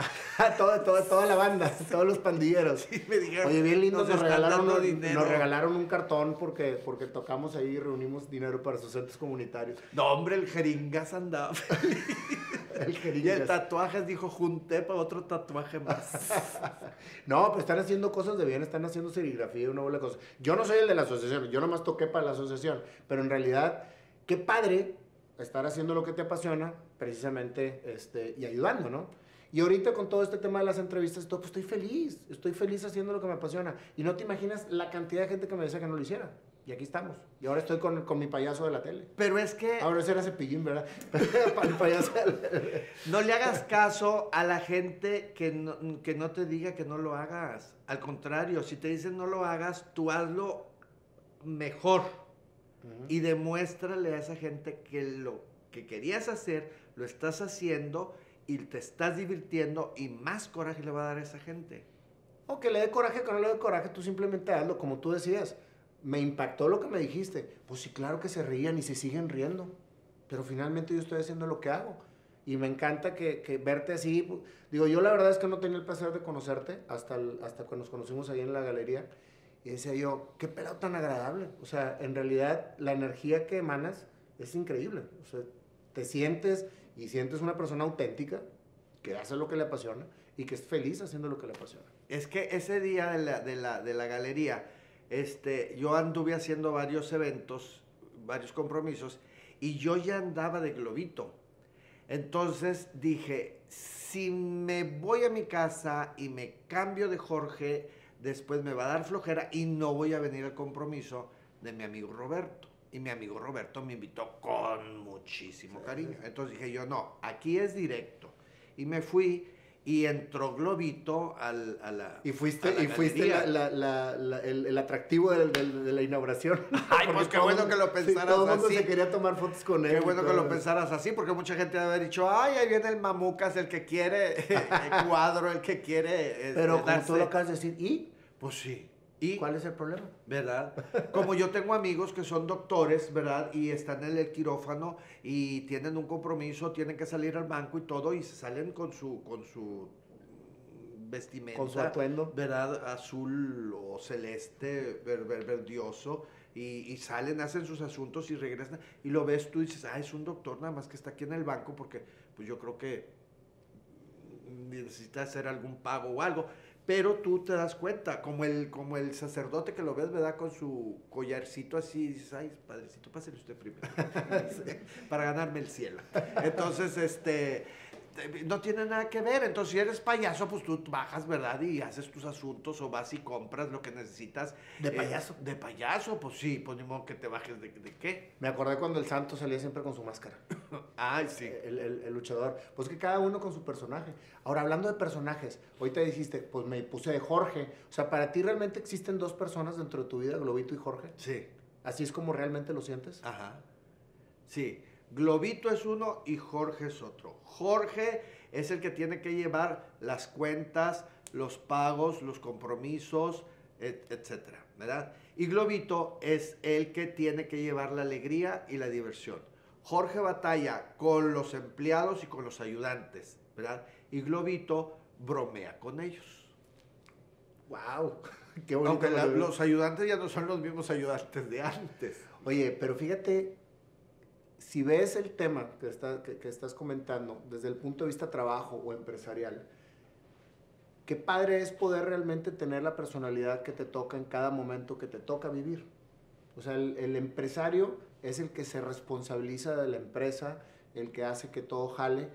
[LAUGHS] toda, toda, toda la banda, [LAUGHS] todos los pandilleros. Sí, me dijeron, Oye, bien lindo, nos regalaron, un- dinero. nos regalaron un cartón porque, porque tocamos ahí y reunimos dinero para sus centros comunitarios. No, hombre, el jeringas andaba. [LAUGHS] El y jeringas. el tatuajes dijo, junté para otro tatuaje más. No, pero están haciendo cosas de bien, están haciendo serigrafía y una bola de cosas. Yo no soy el de la asociación, yo nomás toqué para la asociación, pero en realidad, qué padre estar haciendo lo que te apasiona, precisamente, este, y ayudando, ¿no? Y ahorita con todo este tema de las entrevistas, todo, pues estoy feliz, estoy feliz haciendo lo que me apasiona. Y no te imaginas la cantidad de gente que me decía que no lo hiciera. Y aquí estamos. Y ahora estoy con, con mi payaso de la tele. Pero es que Ahora ese era cepillín, ¿verdad? [LAUGHS] Para el payaso de la tele. no le hagas caso a la gente que no, que no te diga que no lo hagas. Al contrario, si te dicen no lo hagas, tú hazlo mejor. Y demuéstrale a esa gente que lo que querías hacer, lo estás haciendo y te estás divirtiendo y más coraje le va a dar a esa gente. O que le dé coraje, que no le dé coraje, tú simplemente hazlo como tú decías. Me impactó lo que me dijiste. Pues sí, claro que se rían y se siguen riendo. Pero finalmente yo estoy haciendo lo que hago. Y me encanta que, que verte así. pu- Digo, yo la verdad es que no tenía el placer de conocerte hasta, el- hasta que nos conocimos ahí en la galería. Y decía yo, qué pelado tan agradable. O sea, en realidad la energía que emanas es increíble. O sea, te sientes y sientes una persona auténtica que hace lo que le apasiona y que es feliz haciendo lo que le apasiona. Es que ese día de la, de la, de la galería, este, yo anduve haciendo varios eventos, varios compromisos, y yo ya andaba de globito. Entonces dije, si me voy a mi casa y me cambio de Jorge, después me va a dar flojera y no voy a venir al compromiso de mi amigo Roberto. Y mi amigo Roberto me invitó con muchísimo cariño. Entonces dije yo, no, aquí es directo. Y me fui y entró Globito al, a la Y fuiste, la y fuiste la- la- el, el atractivo del- del- de la inauguración. [LAUGHS] Ay, pues qué todo bueno que lo sí, pensaras todo el mundo así. se quería tomar fotos con él. Qué bueno que todo lo pensaras así, porque mucha gente debe haber dicho, ay, ahí viene el mamucas, el que quiere [LAUGHS] el cuadro, el que quiere... este, Pero como tú lo acabas de decir, ¿y? Pues sí. ¿Y ¿Cuál es el problema? ¿verdad? Como yo tengo amigos que son doctores, ¿verdad? Y están en el quirófano y tienen un compromiso, tienen que salir al banco y todo y se salen con su con su vestimenta, Con su atuendo. ¿verdad? Azul o celeste, ver- ver- verdioso y, y salen, hacen sus asuntos y regresan y lo ves tú y dices, ah, es un doctor nada más que está aquí en el banco porque pues yo creo que necesita hacer algún pago o algo. Pero tú te das cuenta, como el, como el sacerdote que lo ves, ¿verdad? Con su collarcito así, y dices, ay, padrecito, pásele usted primero. [LAUGHS] para ganarme el cielo. Entonces, este, te- no tiene nada que ver. Entonces, si eres payaso, pues tú bajas, ¿verdad? Y haces tus asuntos o vas y compras lo que necesitas. ¿De Eh, payaso? de payaso, pues sí, pues ni modo que te bajes de, de qué. Me acordé cuando el santo salía siempre con su máscara. [LAUGHS] Ay, sí. El, el- el luchador. Pues que cada uno con su personaje. Ahora, hablando de personajes, ahorita dijiste, pues me puse de Jorge. O sea, para ti realmente existen dos personas dentro de tu vida, Globito y Jorge. Sí. ¿Así es como realmente lo sientes? Ajá. Sí. Globito es uno y Jorge es otro. Jorge es el que tiene que llevar las cuentas, los pagos, los compromisos, et- etcétera, ¿verdad? Y Globito es el que tiene que llevar la alegría y la diversión. Jorge batalla con los empleados y con los ayudantes, ¿verdad? Y Globito bromea con ellos. ¡Wow! [LAUGHS] Qué. Aunque la- los ayudantes ya no son los mismos ayudantes de antes. Oye, pero fíjate, si ves el tema que, está- que- estás comentando desde el punto de vista trabajo o empresarial, qué padre es poder realmente tener la personalidad que te toca en cada momento que te toca vivir. O sea, el, el empresario es el que se responsabiliza de la empresa, el que hace que todo jale,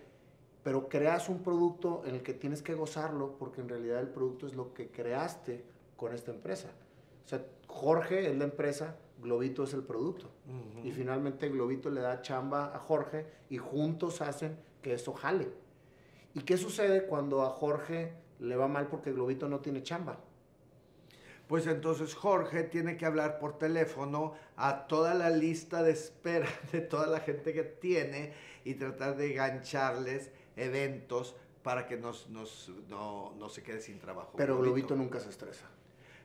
pero creas un producto en el que tienes que gozarlo porque en realidad el producto es lo que creaste con esta empresa. O sea, Jorge es la empresa, Globito es el producto. Y finalmente Globito le da chamba a Jorge y juntos hacen que eso jale. ¿Y qué sucede cuando a Jorge le va mal porque Globito no tiene chamba? Pues entonces Jorge tiene que hablar por teléfono a toda la lista de espera [LAUGHS] de toda la gente que tiene y tratar de gancharles eventos para que nos, nos- no, no se quede sin trabajo. Pero Globito nunca se estresa.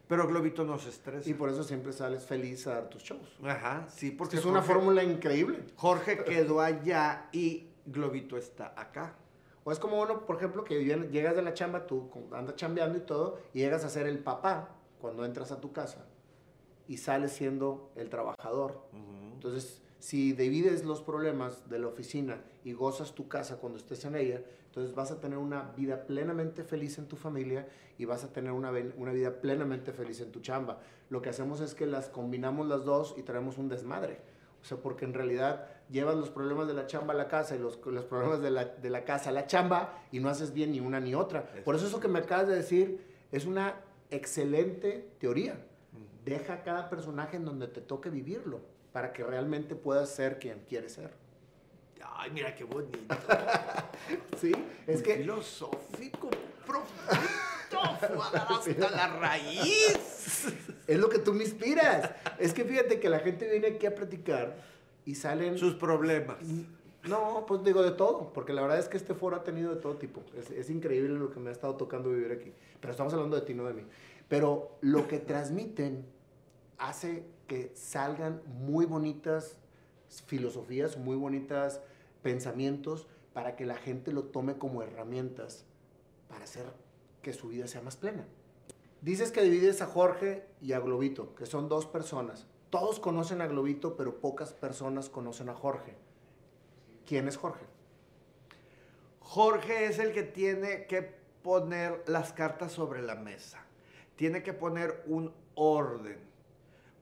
Pero Globito no se estresa. Y por eso siempre sales feliz a dar tus shows. Ajá, sí, porque es una Jorge- fórmula increíble. Jorge quedó allá y Globito está acá. O es como uno, por ejemplo, que llegas de la chamba, tú andas chambeando y todo, y llegas a ser el papá cuando entras a tu casa y sales siendo el trabajador. Entonces, si divides los problemas de la oficina y gozas tu casa cuando estés en ella, entonces vas a tener una vida plenamente feliz en tu familia y vas a tener una, una vida plenamente feliz en tu chamba. Lo que hacemos es que las combinamos las dos y traemos un desmadre. O sea, porque en realidad llevas los problemas de la chamba a la casa y los, los problemas de la, de la casa a la chamba y no haces bien ni una ni otra. Por eso eso que me acabas de decir es una excelente teoría. Deja a cada personaje en donde te toque vivirlo para que realmente puedas ser quien quieres ser. Ay, mira qué bonito. [LAUGHS] Sí, es Muy que filosófico, profundo, hasta la raíz. [LAUGHS] es lo que tú me inspiras. Es que fíjate que la gente viene aquí a platicar y salen... Sus problemas. No, pues digo de todo, porque la verdad es que este foro ha tenido de todo tipo. Es, es increíble lo que me ha estado tocando vivir aquí. Pero estamos hablando de ti, no de mí. Pero lo que transmiten hace que salgan muy bonitas filosofías, muy bonitas pensamientos para que la gente lo tome como herramientas para hacer que su vida sea más plena. Dices que divides a Jorge y a Globito, que son dos personas. Todos conocen a Globito, pero pocas personas conocen a Jorge. ¿Quién es Jorge? Jorge es el que tiene que poner las cartas sobre la mesa. Tiene que poner un orden.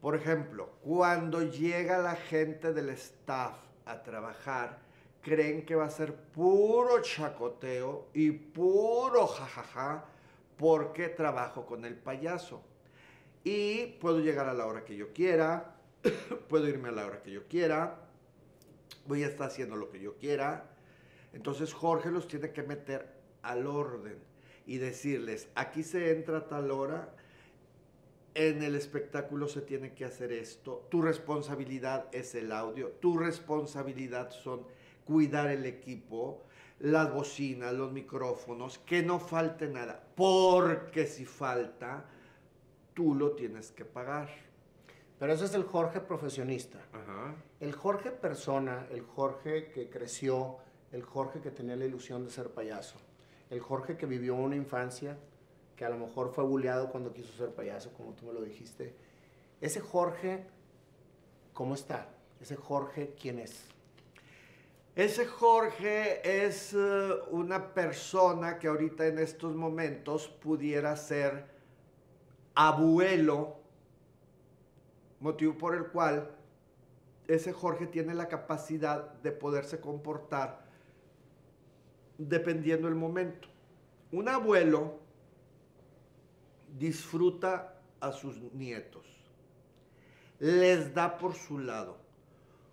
Por ejemplo, cuando llega la gente del staff a trabajar, creen que va a ser puro chacoteo y puro jajaja porque trabajo con el payaso. Y puedo llegar a la hora que yo quiera, [COUGHS] puedo irme a la hora que yo quiera, voy a estar haciendo lo que yo quiera. Entonces Jorge los tiene que meter al orden y decirles, aquí se entra a tal hora, en el espectáculo se tiene que hacer esto, tu responsabilidad es el audio, tu responsabilidad son cuidar el equipo, las bocinas, los micrófonos, que no falte nada, porque si falta, tú lo tienes que pagar. Pero eso es el Jorge profesionista. Ajá. El Jorge persona, el Jorge que creció, el Jorge que tenía la ilusión de ser payaso, el Jorge que vivió una infancia que a lo mejor fue bulleado cuando quiso ser payaso, como tú me lo dijiste. Ese Jorge, ¿cómo está? Ese Jorge, ¿quién es? Ese Jorge es eh, una persona que ahorita en estos momentos pudiera ser abuelo, motivo por el cual ese Jorge tiene la capacidad de poderse comportar dependiendo el momento. Un abuelo disfruta a sus nietos, les da por su lado,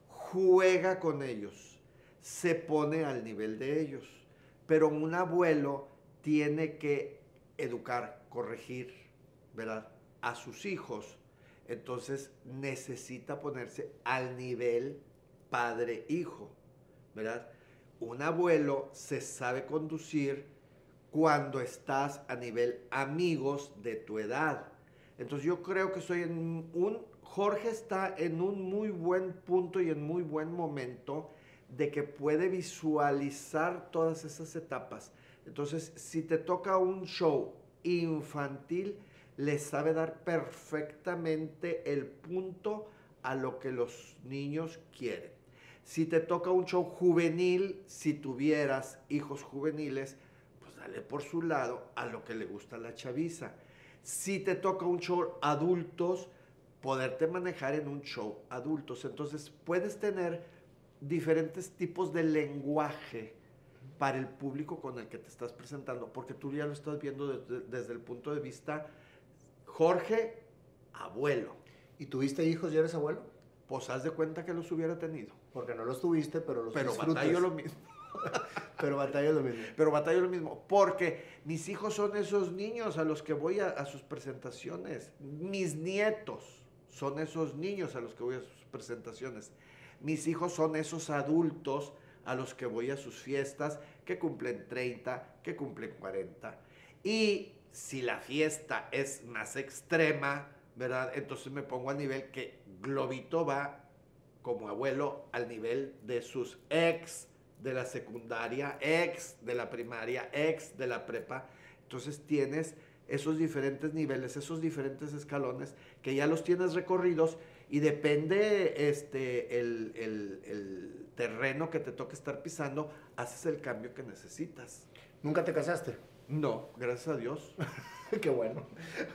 juega con ellos, se pone al nivel de ellos. Pero un abuelo tiene que educar, corregir, ¿verdad? A sus hijos. Entonces necesita ponerse al nivel padre-hijo, ¿verdad? Un abuelo se sabe conducir cuando estás a nivel amigos de tu edad. Entonces yo creo que soy en un, Jorge está en un muy buen punto y en muy buen momento de que puede visualizar todas esas etapas. Entonces, si te toca un show infantil, le sabe dar perfectamente el punto a lo que los niños quieren. Si te toca un show juvenil, si tuvieras hijos juveniles, dale por su lado a lo que le gusta a la chaviza. Si te toca un show adultos, poderte manejar en un show adultos. Entonces puedes tener diferentes tipos de lenguaje para el público con el que te estás presentando, porque tú ya lo estás viendo desde, desde el punto de vista Jorge, abuelo. ¿Y tuviste hijos y eres abuelo? Pues haz de cuenta que los hubiera tenido. Porque no los tuviste, pero los Pero disfrutas. batallo lo mismo. [LAUGHS] Pero batallo lo mismo. Pero batallo lo mismo. Porque mis hijos son esos niños a los que voy a, sus presentaciones. Mis nietos son esos niños a los que voy a sus presentaciones. Mis hijos son esos adultos a los que voy a sus fiestas, que cumplen 30, que cumplen 40. Y si la fiesta es más extrema, ¿verdad? Entonces me pongo al nivel que Globito va como abuelo al nivel de sus ex de la secundaria, ex de la primaria, ex de la prepa. Entonces tienes esos diferentes niveles, esos diferentes escalones que ya los tienes recorridos y depende este, el, el, el terreno que te toque estar pisando, haces el cambio que necesitas. ¿Nunca te casaste? No, gracias a Dios. [LAUGHS] qué bueno.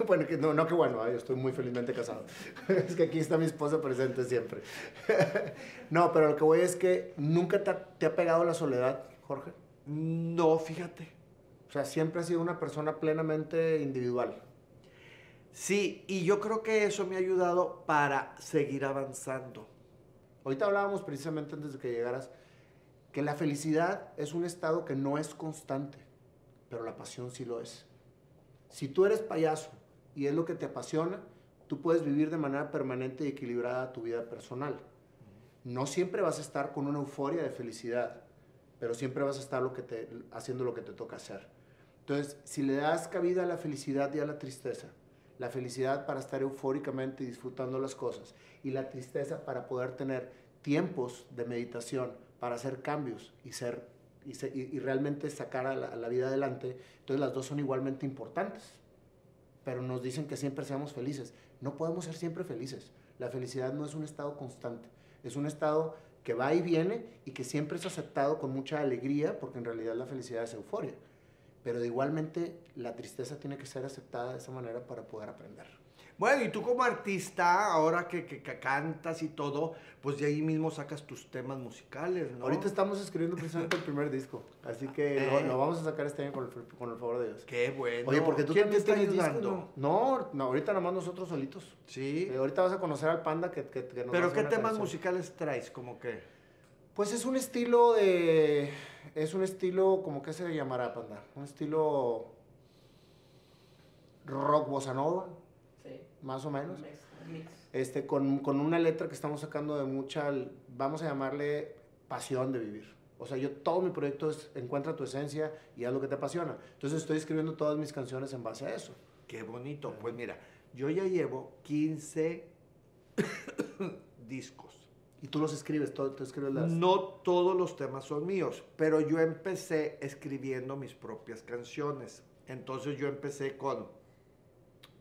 Bueno, que no, no, qué bueno, yo estoy muy felizmente casado. [LAUGHS] es que aquí está mi esposa presente siempre. [LAUGHS] no, pero lo que voy es que nunca te ha, te ha pegado la soledad, Jorge. No, fíjate. O sea, siempre has sido una persona plenamente individual. Sí, y yo creo que eso me ha ayudado para seguir avanzando. Ahorita hablábamos precisamente antes de que llegaras que la felicidad es un estado que no es constante, pero la pasión sí lo es. Si tú eres payaso y es lo que te apasiona, tú puedes vivir de manera permanente y equilibrada tu vida personal. No siempre vas a estar con una euforia de felicidad, pero siempre vas a estar haciendo lo que te toca hacer. Entonces, si le das cabida a la felicidad y a la tristeza, la felicidad para estar eufóricamente disfrutando las cosas y la tristeza para poder tener tiempos de meditación para hacer cambios y ser y, realmente sacar a la, a la, vida adelante, entonces las dos son igualmente importantes. Pero nos dicen que siempre seamos felices. No podemos ser siempre felices. La felicidad no es un estado constante, es un estado que va y viene y que siempre es aceptado con mucha alegría, porque en realidad la felicidad es euforia. Pero igualmente la tristeza tiene que ser aceptada de esa manera para poder aprender. Bueno, y tú como artista, ahora que, que, que, cantas y todo, pues de ahí mismo sacas tus temas musicales, ¿no? Ahorita estamos escribiendo precisamente el primer disco, así que eh. lo, lo, vamos a sacar este año con el, con el, favor de Dios. Qué bueno. Oye, porque tú ¿Quién también te está ayudando? ¿no? no, ahorita nada más nosotros solitos. Sí. Eh, ahorita vas a conocer al Panda que, que, que nos ¿Pero qué temas canción. musicales traes? Como que... Pues es un estilo de... Es un estilo, como que se llamará, Panda? Un estilo rock bossa nova, Sí. más o menos. Mix, mix. Este, con, con una letra que estamos sacando de mucha, vamos a llamarle pasión de vivir. O sea, yo todo mi proyecto es encuentra tu esencia y haz lo que te apasiona. Entonces estoy escribiendo todas mis canciones en base a eso. Qué bonito. Pues mira, yo ya llevo 15 [COUGHS] discos. Y tú los escribes, todo, tú escribes las... No todos los temas son míos, pero yo empecé escribiendo mis propias canciones. Entonces yo empecé con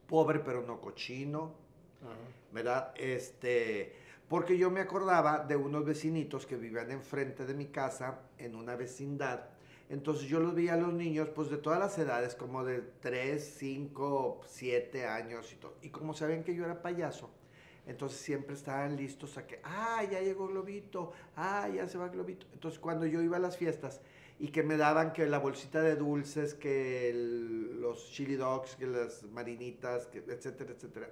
Pobre pero no cochino, Ajá. ¿verdad? Este, porque yo me acordaba de unos vecinitos que vivían enfrente de mi casa, en una vecindad. Entonces yo los veía a los niños, pues de todas las edades, como de 3, 5, 7 años y todo. Y como sabían que yo era payaso, entonces siempre estaban listos a que, ah, ya llegó Globito, ah, ya se va Globito. Entonces cuando yo iba a las fiestas y que me daban que la bolsita de dulces, que el- los chili dogs, que las marinitas, que etcétera, etcétera,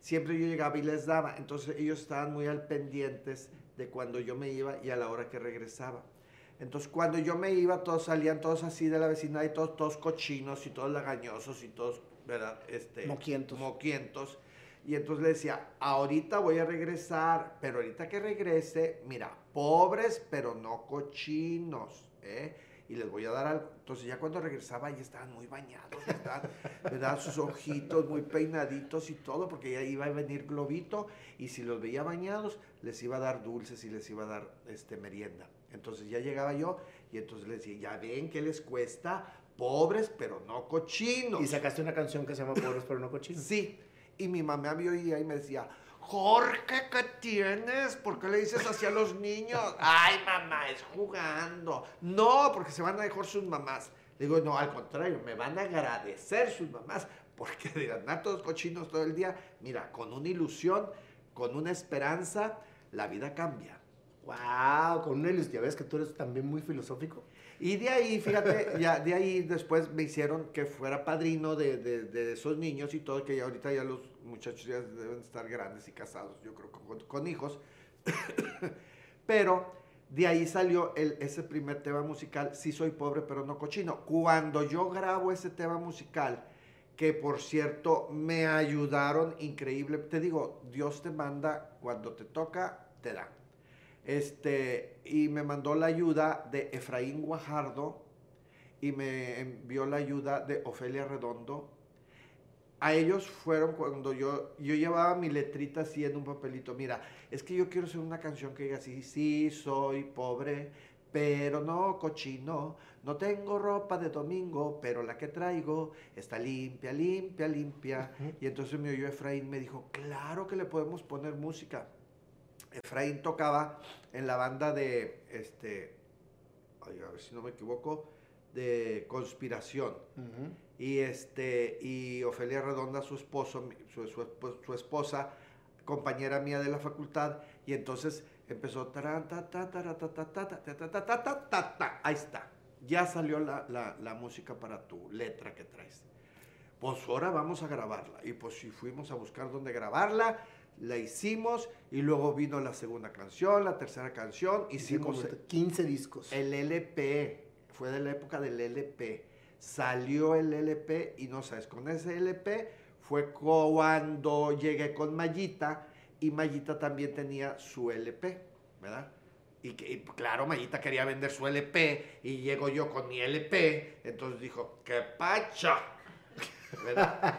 siempre yo llegaba y les daba. Entonces ellos estaban muy al pendientes de cuando yo me iba y a la hora que regresaba. Entonces cuando yo me iba, todos salían todos así de la vecindad y todos, todos cochinos y todos lagañosos y todos, ¿verdad? Este, Moquientos. moquientos. Y entonces le decía, ahorita voy a regresar, pero ahorita que regrese, mira, pobres pero no cochinos, ¿eh? Y les voy a dar algo. Entonces ya cuando regresaba ya estaban muy bañados, ya estaban, ¿verdad? Sus ojitos muy peinaditos y todo, porque ya iba a venir Globito y si los veía bañados, les iba a dar dulces y les iba a dar este, merienda. Entonces ya llegaba yo y entonces les decía, ya ven que les cuesta, pobres pero no cochinos. Y sacaste una canción que se llama Pobres pero no cochinos. Sí. Y mi mamá me oía y me decía, Jorge, ¿qué tienes? ¿Por qué le dices así a los niños? Ay, mamá, es jugando. No, porque se van a dejar sus mamás. Le digo, no, al contrario, me van a agradecer sus mamás, porque de andar todos cochinos todo el día, mira, con una ilusión, con una esperanza, la vida cambia. Wow, con una ilusión. Ya ves que tú eres también muy filosófico. Y de ahí, fíjate, [LAUGHS] ya de ahí después me hicieron que fuera padrino de, de, de esos niños y todo, que ya ahorita ya los muchachos ya deben estar grandes y casados, yo creo, con, con hijos. [COUGHS] pero de ahí salió ese primer tema musical, Sí soy pobre pero no cochino. Cuando yo grabo ese tema musical, que por cierto me ayudaron increíble, te digo, Dios te manda, cuando te toca, te da. Este, y me mandó la ayuda de Efraín Guajardo y me envió la ayuda de Ofelia Redondo a ellos fueron cuando yo, yo llevaba mi letrita así en un papelito. Mira, es que yo quiero hacer una canción que diga así, sí, soy pobre, pero no cochino. No tengo ropa de domingo, pero la que traigo está limpia, limpia, limpia. Y entonces me oyó Efraín, me dijo, claro que le podemos poner música. Efraín tocaba en la banda de, este, a ver si no me equivoco, de Conspiración. Y, este, y Ofelia Redonda, su esposo, su, su, esposa, compañera mía de la facultad, y entonces empezó, ahí está, ya salió la, la, la, música para tu letra que traes. Pues ahora vamos a grabarla. Y pues si fuimos a buscar dónde grabarla, la hicimos y luego vino la segunda canción, la tercera canción, hicimos 15 discos. El LP, fue de la época del LP. Salió el LP y no sabes, con ese LP fue cuando llegué con Mayita y Mayita también tenía su LP, ¿verdad? Y, que, claro, Mayita quería vender su LP y llego yo con mi LP, entonces dijo, ¡qué pacha! [LAUGHS] ¿verdad?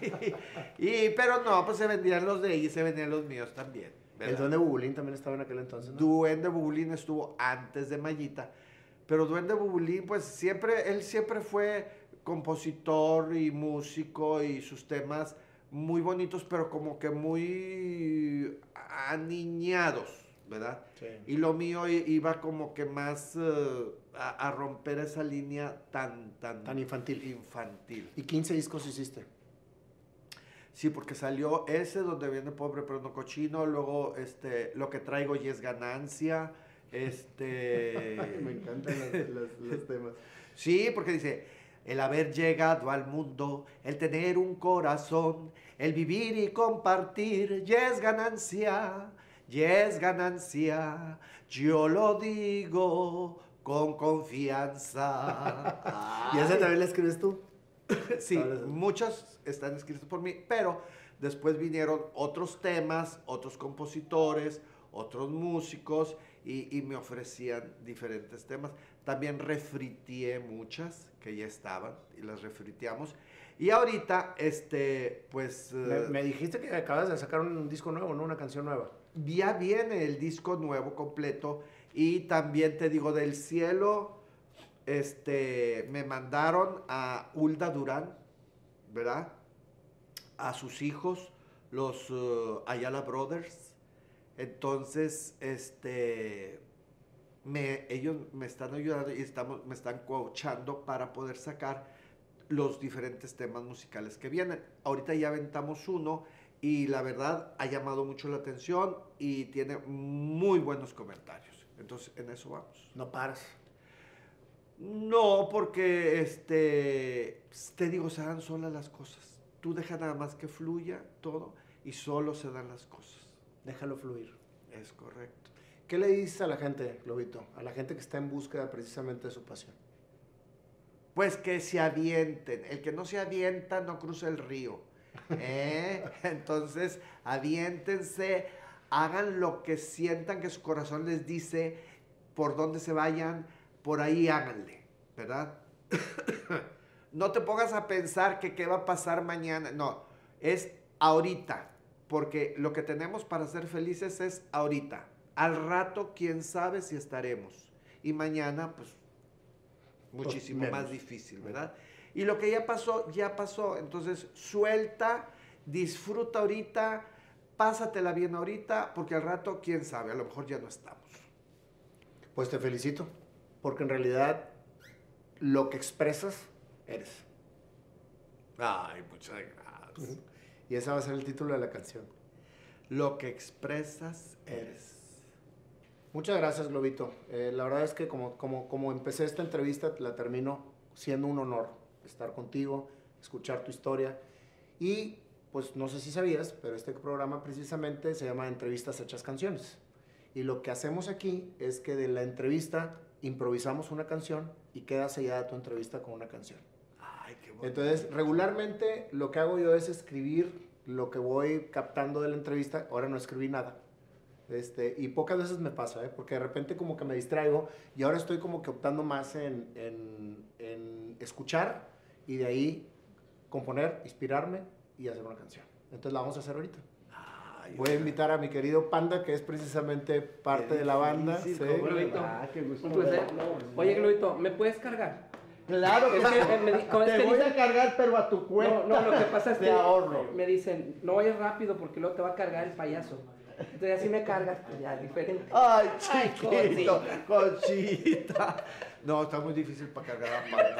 [LAUGHS] y, pero no, pues se vendían los de ella y se vendían los míos también. ¿El Duende Bubulín también estaba en aquel entonces? ¿no? Duende Bubulín estuvo antes de Mayita, pero Duende Bubulín, pues siempre, él siempre fue compositor y músico y sus temas muy bonitos, pero como que muy aniñados. ¿verdad? Y lo mío iba como que más eh, a, romper esa línea tan, tan, tan infantil. infantil. ¿Y 15 discos hiciste? Sí, porque salió ese donde viene pobre pero no cochino, luego este, lo que traigo y es ganancia, este... [LAUGHS] Me encantan los, temas. Sí, porque dice, el haber llegado al mundo, el tener un corazón, el vivir y compartir, ya es ganancia y es ganancia, yo lo digo con confianza. [LAUGHS] ¿Y esa también la escribes tú? [LAUGHS] sí, muchas están escritas por mí, pero después vinieron otros temas, otros compositores, otros músicos y, me ofrecían diferentes temas. También refritié muchas que ya estaban y las refriteamos. Y ahorita, este, pues... Me, eh, me dijiste que acabas de sacar un disco nuevo, ¿no? Una canción nueva ya viene el disco nuevo completo y también te digo del cielo este me mandaron a Hulda Durán verdad a sus hijos los uh, Ayala Brothers entonces este me, ellos me están ayudando y estamos me están coachando para poder sacar los diferentes temas musicales que vienen ahorita ya aventamos uno y la verdad ha llamado mucho la atención y tiene muy buenos comentarios. Entonces, en eso vamos. ¿No paras? No, porque este, te digo, se dan solas las cosas. Tú deja nada más que fluya todo y solo se dan las cosas. Déjalo fluir. Es correcto. ¿Qué le dices a la gente, Globito? A la gente que está en búsqueda precisamente de su pasión. Pues que se avienten. El que no se avienta no cruza el río. ¿Eh? [LAUGHS] Entonces, aviéntense, hagan lo que sientan que su corazón les dice, por donde se vayan, por ahí háganle, ¿verdad? [COUGHS] no te pongas a pensar que qué va a pasar mañana, no, es ahorita, porque lo que tenemos para ser felices es ahorita. Al rato, quién sabe si estaremos. Y mañana, pues, pues muchísimo más difícil, ¿verdad? Y lo que ya pasó, ya pasó. Entonces, suelta, disfruta ahorita, pásatela bien ahorita, porque al rato, quién sabe, a lo mejor ya no estamos. Pues te felicito, porque en realidad lo que expresas, eres. Ay, muchas gracias. Y ese va a ser el título de la canción. Lo que expresas, eres. Muchas gracias, Globito. Eh, la verdad es que como, como, como empecé esta entrevista, la termino siendo un honor estar contigo, escuchar tu historia. Y pues no sé si sabías, pero este programa precisamente se llama Entrevistas Hechas Canciones. Y lo que hacemos aquí es que de la entrevista improvisamos una canción y queda sellada tu entrevista con una canción. Ay, qué bueno. Entonces, regularmente lo que hago yo es escribir lo que voy captando de la entrevista. Ahora no escribí nada. Este, y pocas veces me pasa, ¿eh? porque de repente como que me distraigo y ahora estoy como que optando más en, en, en escuchar y de ahí componer, inspirarme y hacer una canción. Entonces la vamos a hacer ahorita. Ay, Voy a invitar a mi querido Panda, que es precisamente parte Qué de la banda. difícil, sí. ¿cómo le Globito, va? Qué gusto un placer. verlo. Oye, Globito, ¿me puedes cargar? Claro que me Te voy a cargar, pero a tu cuenta. No, no, lo que pasa es que ahorro. me dicen, no vayas rápido porque luego te va a cargar el payaso. Entonces así me cargas, pues ya, diferente. Ay, Ay, chiquito, conchita. No, está muy difícil para cargar a Panda.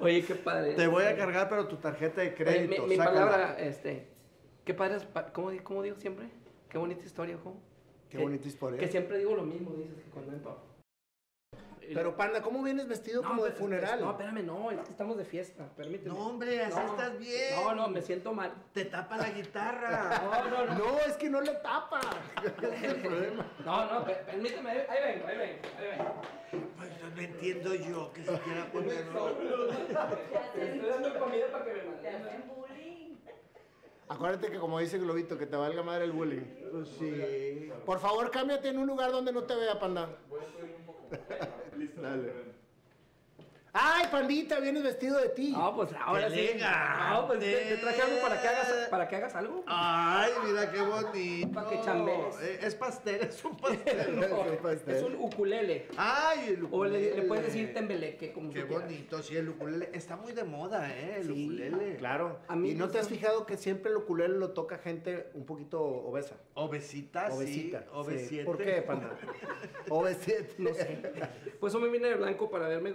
Oye, qué padre. Te voy a cargar, pero tu tarjeta de Oye, crédito. mi, mi palabra, este, qué padre es, ¿cómo, cómo digo siempre? Qué bonita historia, ojo. Qué Que- bonita historia. Que siempre digo lo mismo, dices, que cuando entro. Pero Panda, ¿cómo vienes vestido No, como de funeral? No, espérame, no, es que estamos de fiesta, permíteme. No, hombre, así No, estás bien. No, no, me siento mal. Te tapa la guitarra. [LAUGHS] No, no, no. No, es que no le tapa. Ese [LAUGHS] es el problema. No, no, per- permíteme, ahí ahí vengo, ahí vengo, ahí vengo. Pues no entiendo yo que se quiera ponerlo. Te estoy dando comida para que me mantenga. Acuérdate que como dice Globito, que te valga madre el bullying. Pues sí. Por favor, cámbiate en un lugar donde no te vea, Panda. Dale. ¡Ay, Pandita! Vienes vestido de ti. No, pues ahora sí. No, pues te, te traje algo para que hagas, para que hagas algo. Ay, mira qué bonito. Pa' que chambees. Eh, Es pastel, es un [LAUGHS] pastel. No, un pastel. es un ukulele. Ay, el O le, le ukulele. puedes decir tembeleque, como Qué quieras. bonito, sí, el ukulele. Está muy de moda, ¿eh? El Sí, ukulele. Claro. A mí ¿Y no te has fijado que siempre el ukulele lo toca gente un poquito obesa? Obesita, Obesita. sí. sí. Obesiete. ¿Por qué, [LAUGHS] Panda? Obesiete. No sé. Por eso me vine de blanco para verme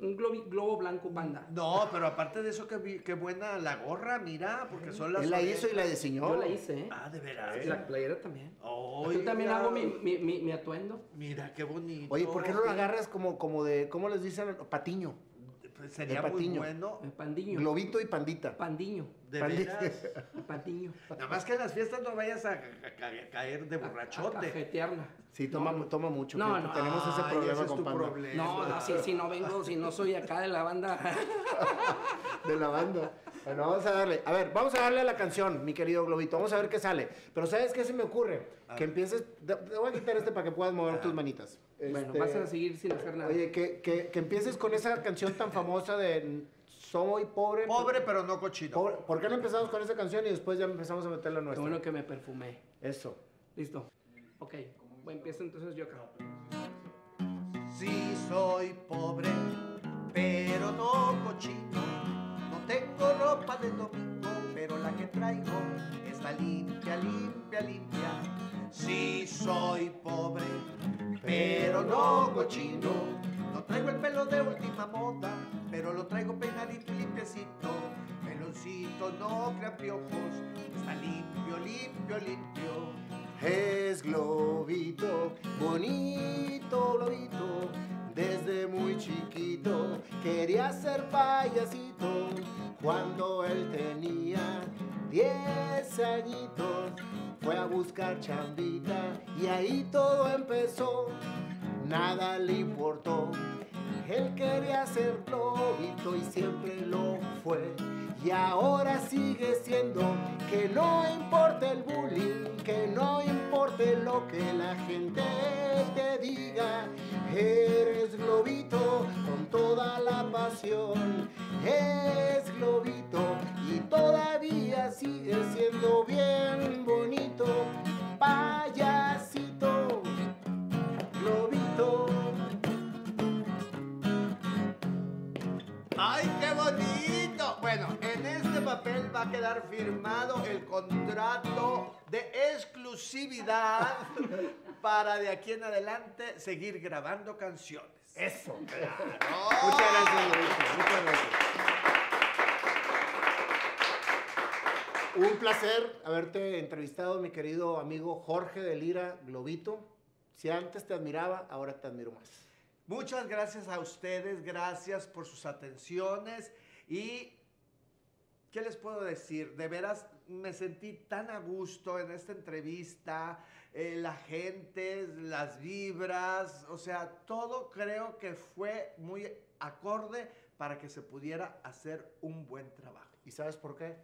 un globi- globo blanco panda. No, pero aparte de eso, qué, vi- qué buena la gorra, mira, porque son las... Él la hizo y la diseñó. Yo la hice, ¿eh? Ah, de veras. La playera también. Oiga. Yo también hago mi, mi, mi, mi atuendo. Mira, qué bonito. Oye, ¿por qué no lo agarras como, como de, ¿cómo les dicen? Patiño. Sería de muy bueno. El pandiño. Globito y pandita. Pandiño. De Pandi- veras. El pandiño. Nada más que en las fiestas no vayas a, a- a caer de A borrachote. cajetearla. Sí, toma, toma mucho. No, no. Tenemos ese Ay, problema ese es con tu Panda. problema. No, no, si, si no vengo, si no soy acá de la banda. [LAUGHS] De la banda. Bueno, vamos a darle. A ver, vamos a darle a la canción, mi querido Globito. Vamos a ver qué sale. Pero ¿sabes qué se me ocurre? Que empieces... Te voy a quitar este para que puedas mover tus manitas. Bueno, Este, vas a seguir sin hacer nada. Oye, que, que, que empieces con esa canción tan famosa de Soy pobre. Pobre, pero no cochino. pobre. ¿Por qué no empezamos con esa canción y después ya empezamos a meter la Qué nuestra? bueno que me perfumé. Eso. Listo. Ok. Bueno, empiezo entonces yo acá. Sí soy pobre, pero no cochino. No tengo ropa de domingo, pero la que traigo está limpia, limpia, limpia. Sí soy pobre, pero no cochino. No traigo el pelo de última moda, pero lo traigo peinadito y limpiecito. Peloncito, no crea piojos, está limpio, limpio, limpio. Es globito, bonito globito. Desde muy chiquito quería ser payasito. Cuando él tenía 10 añitos, fue a buscar chambita y ahí todo empezó. Nada le importó. Él quería ser globito y siempre lo fue. Y ahora sigue siendo que no importa el bullying, que no importe lo que la gente te diga. Eres globito con toda la pasión. Es globito y todavía sigue siendo bien bonito. Payasito, ¡Ay, qué bonito! Bueno, en este papel va a quedar firmado el contrato de exclusividad [LAUGHS] para de aquí en adelante seguir grabando canciones. Eso. ¡Claro! Muchas gracias, globito. Muchas gracias. Un placer haberte entrevistado, mi querido amigo Jorge de Lira Globito. Si antes te admiraba, ahora te admiro más. Muchas gracias a ustedes, gracias por sus atenciones y ¿qué les puedo decir? De veras me sentí tan a gusto en esta entrevista, eh, la gente, las vibras, o sea, todo creo que fue muy acorde para que se pudiera hacer un buen trabajo. ¿Y sabes por qué?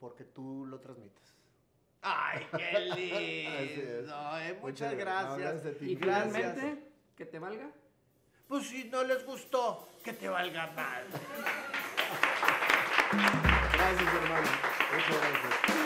Porque tú lo transmites. ¡Ay, qué [LAUGHS] Así es. lindo! eh, Muchas Muchas gracias. No, gracias. gracias a ti. Y Gracias. finalmente, que te valga. Pues si no les gustó, que te valga mal. Gracias, hermano. Muchas gracias.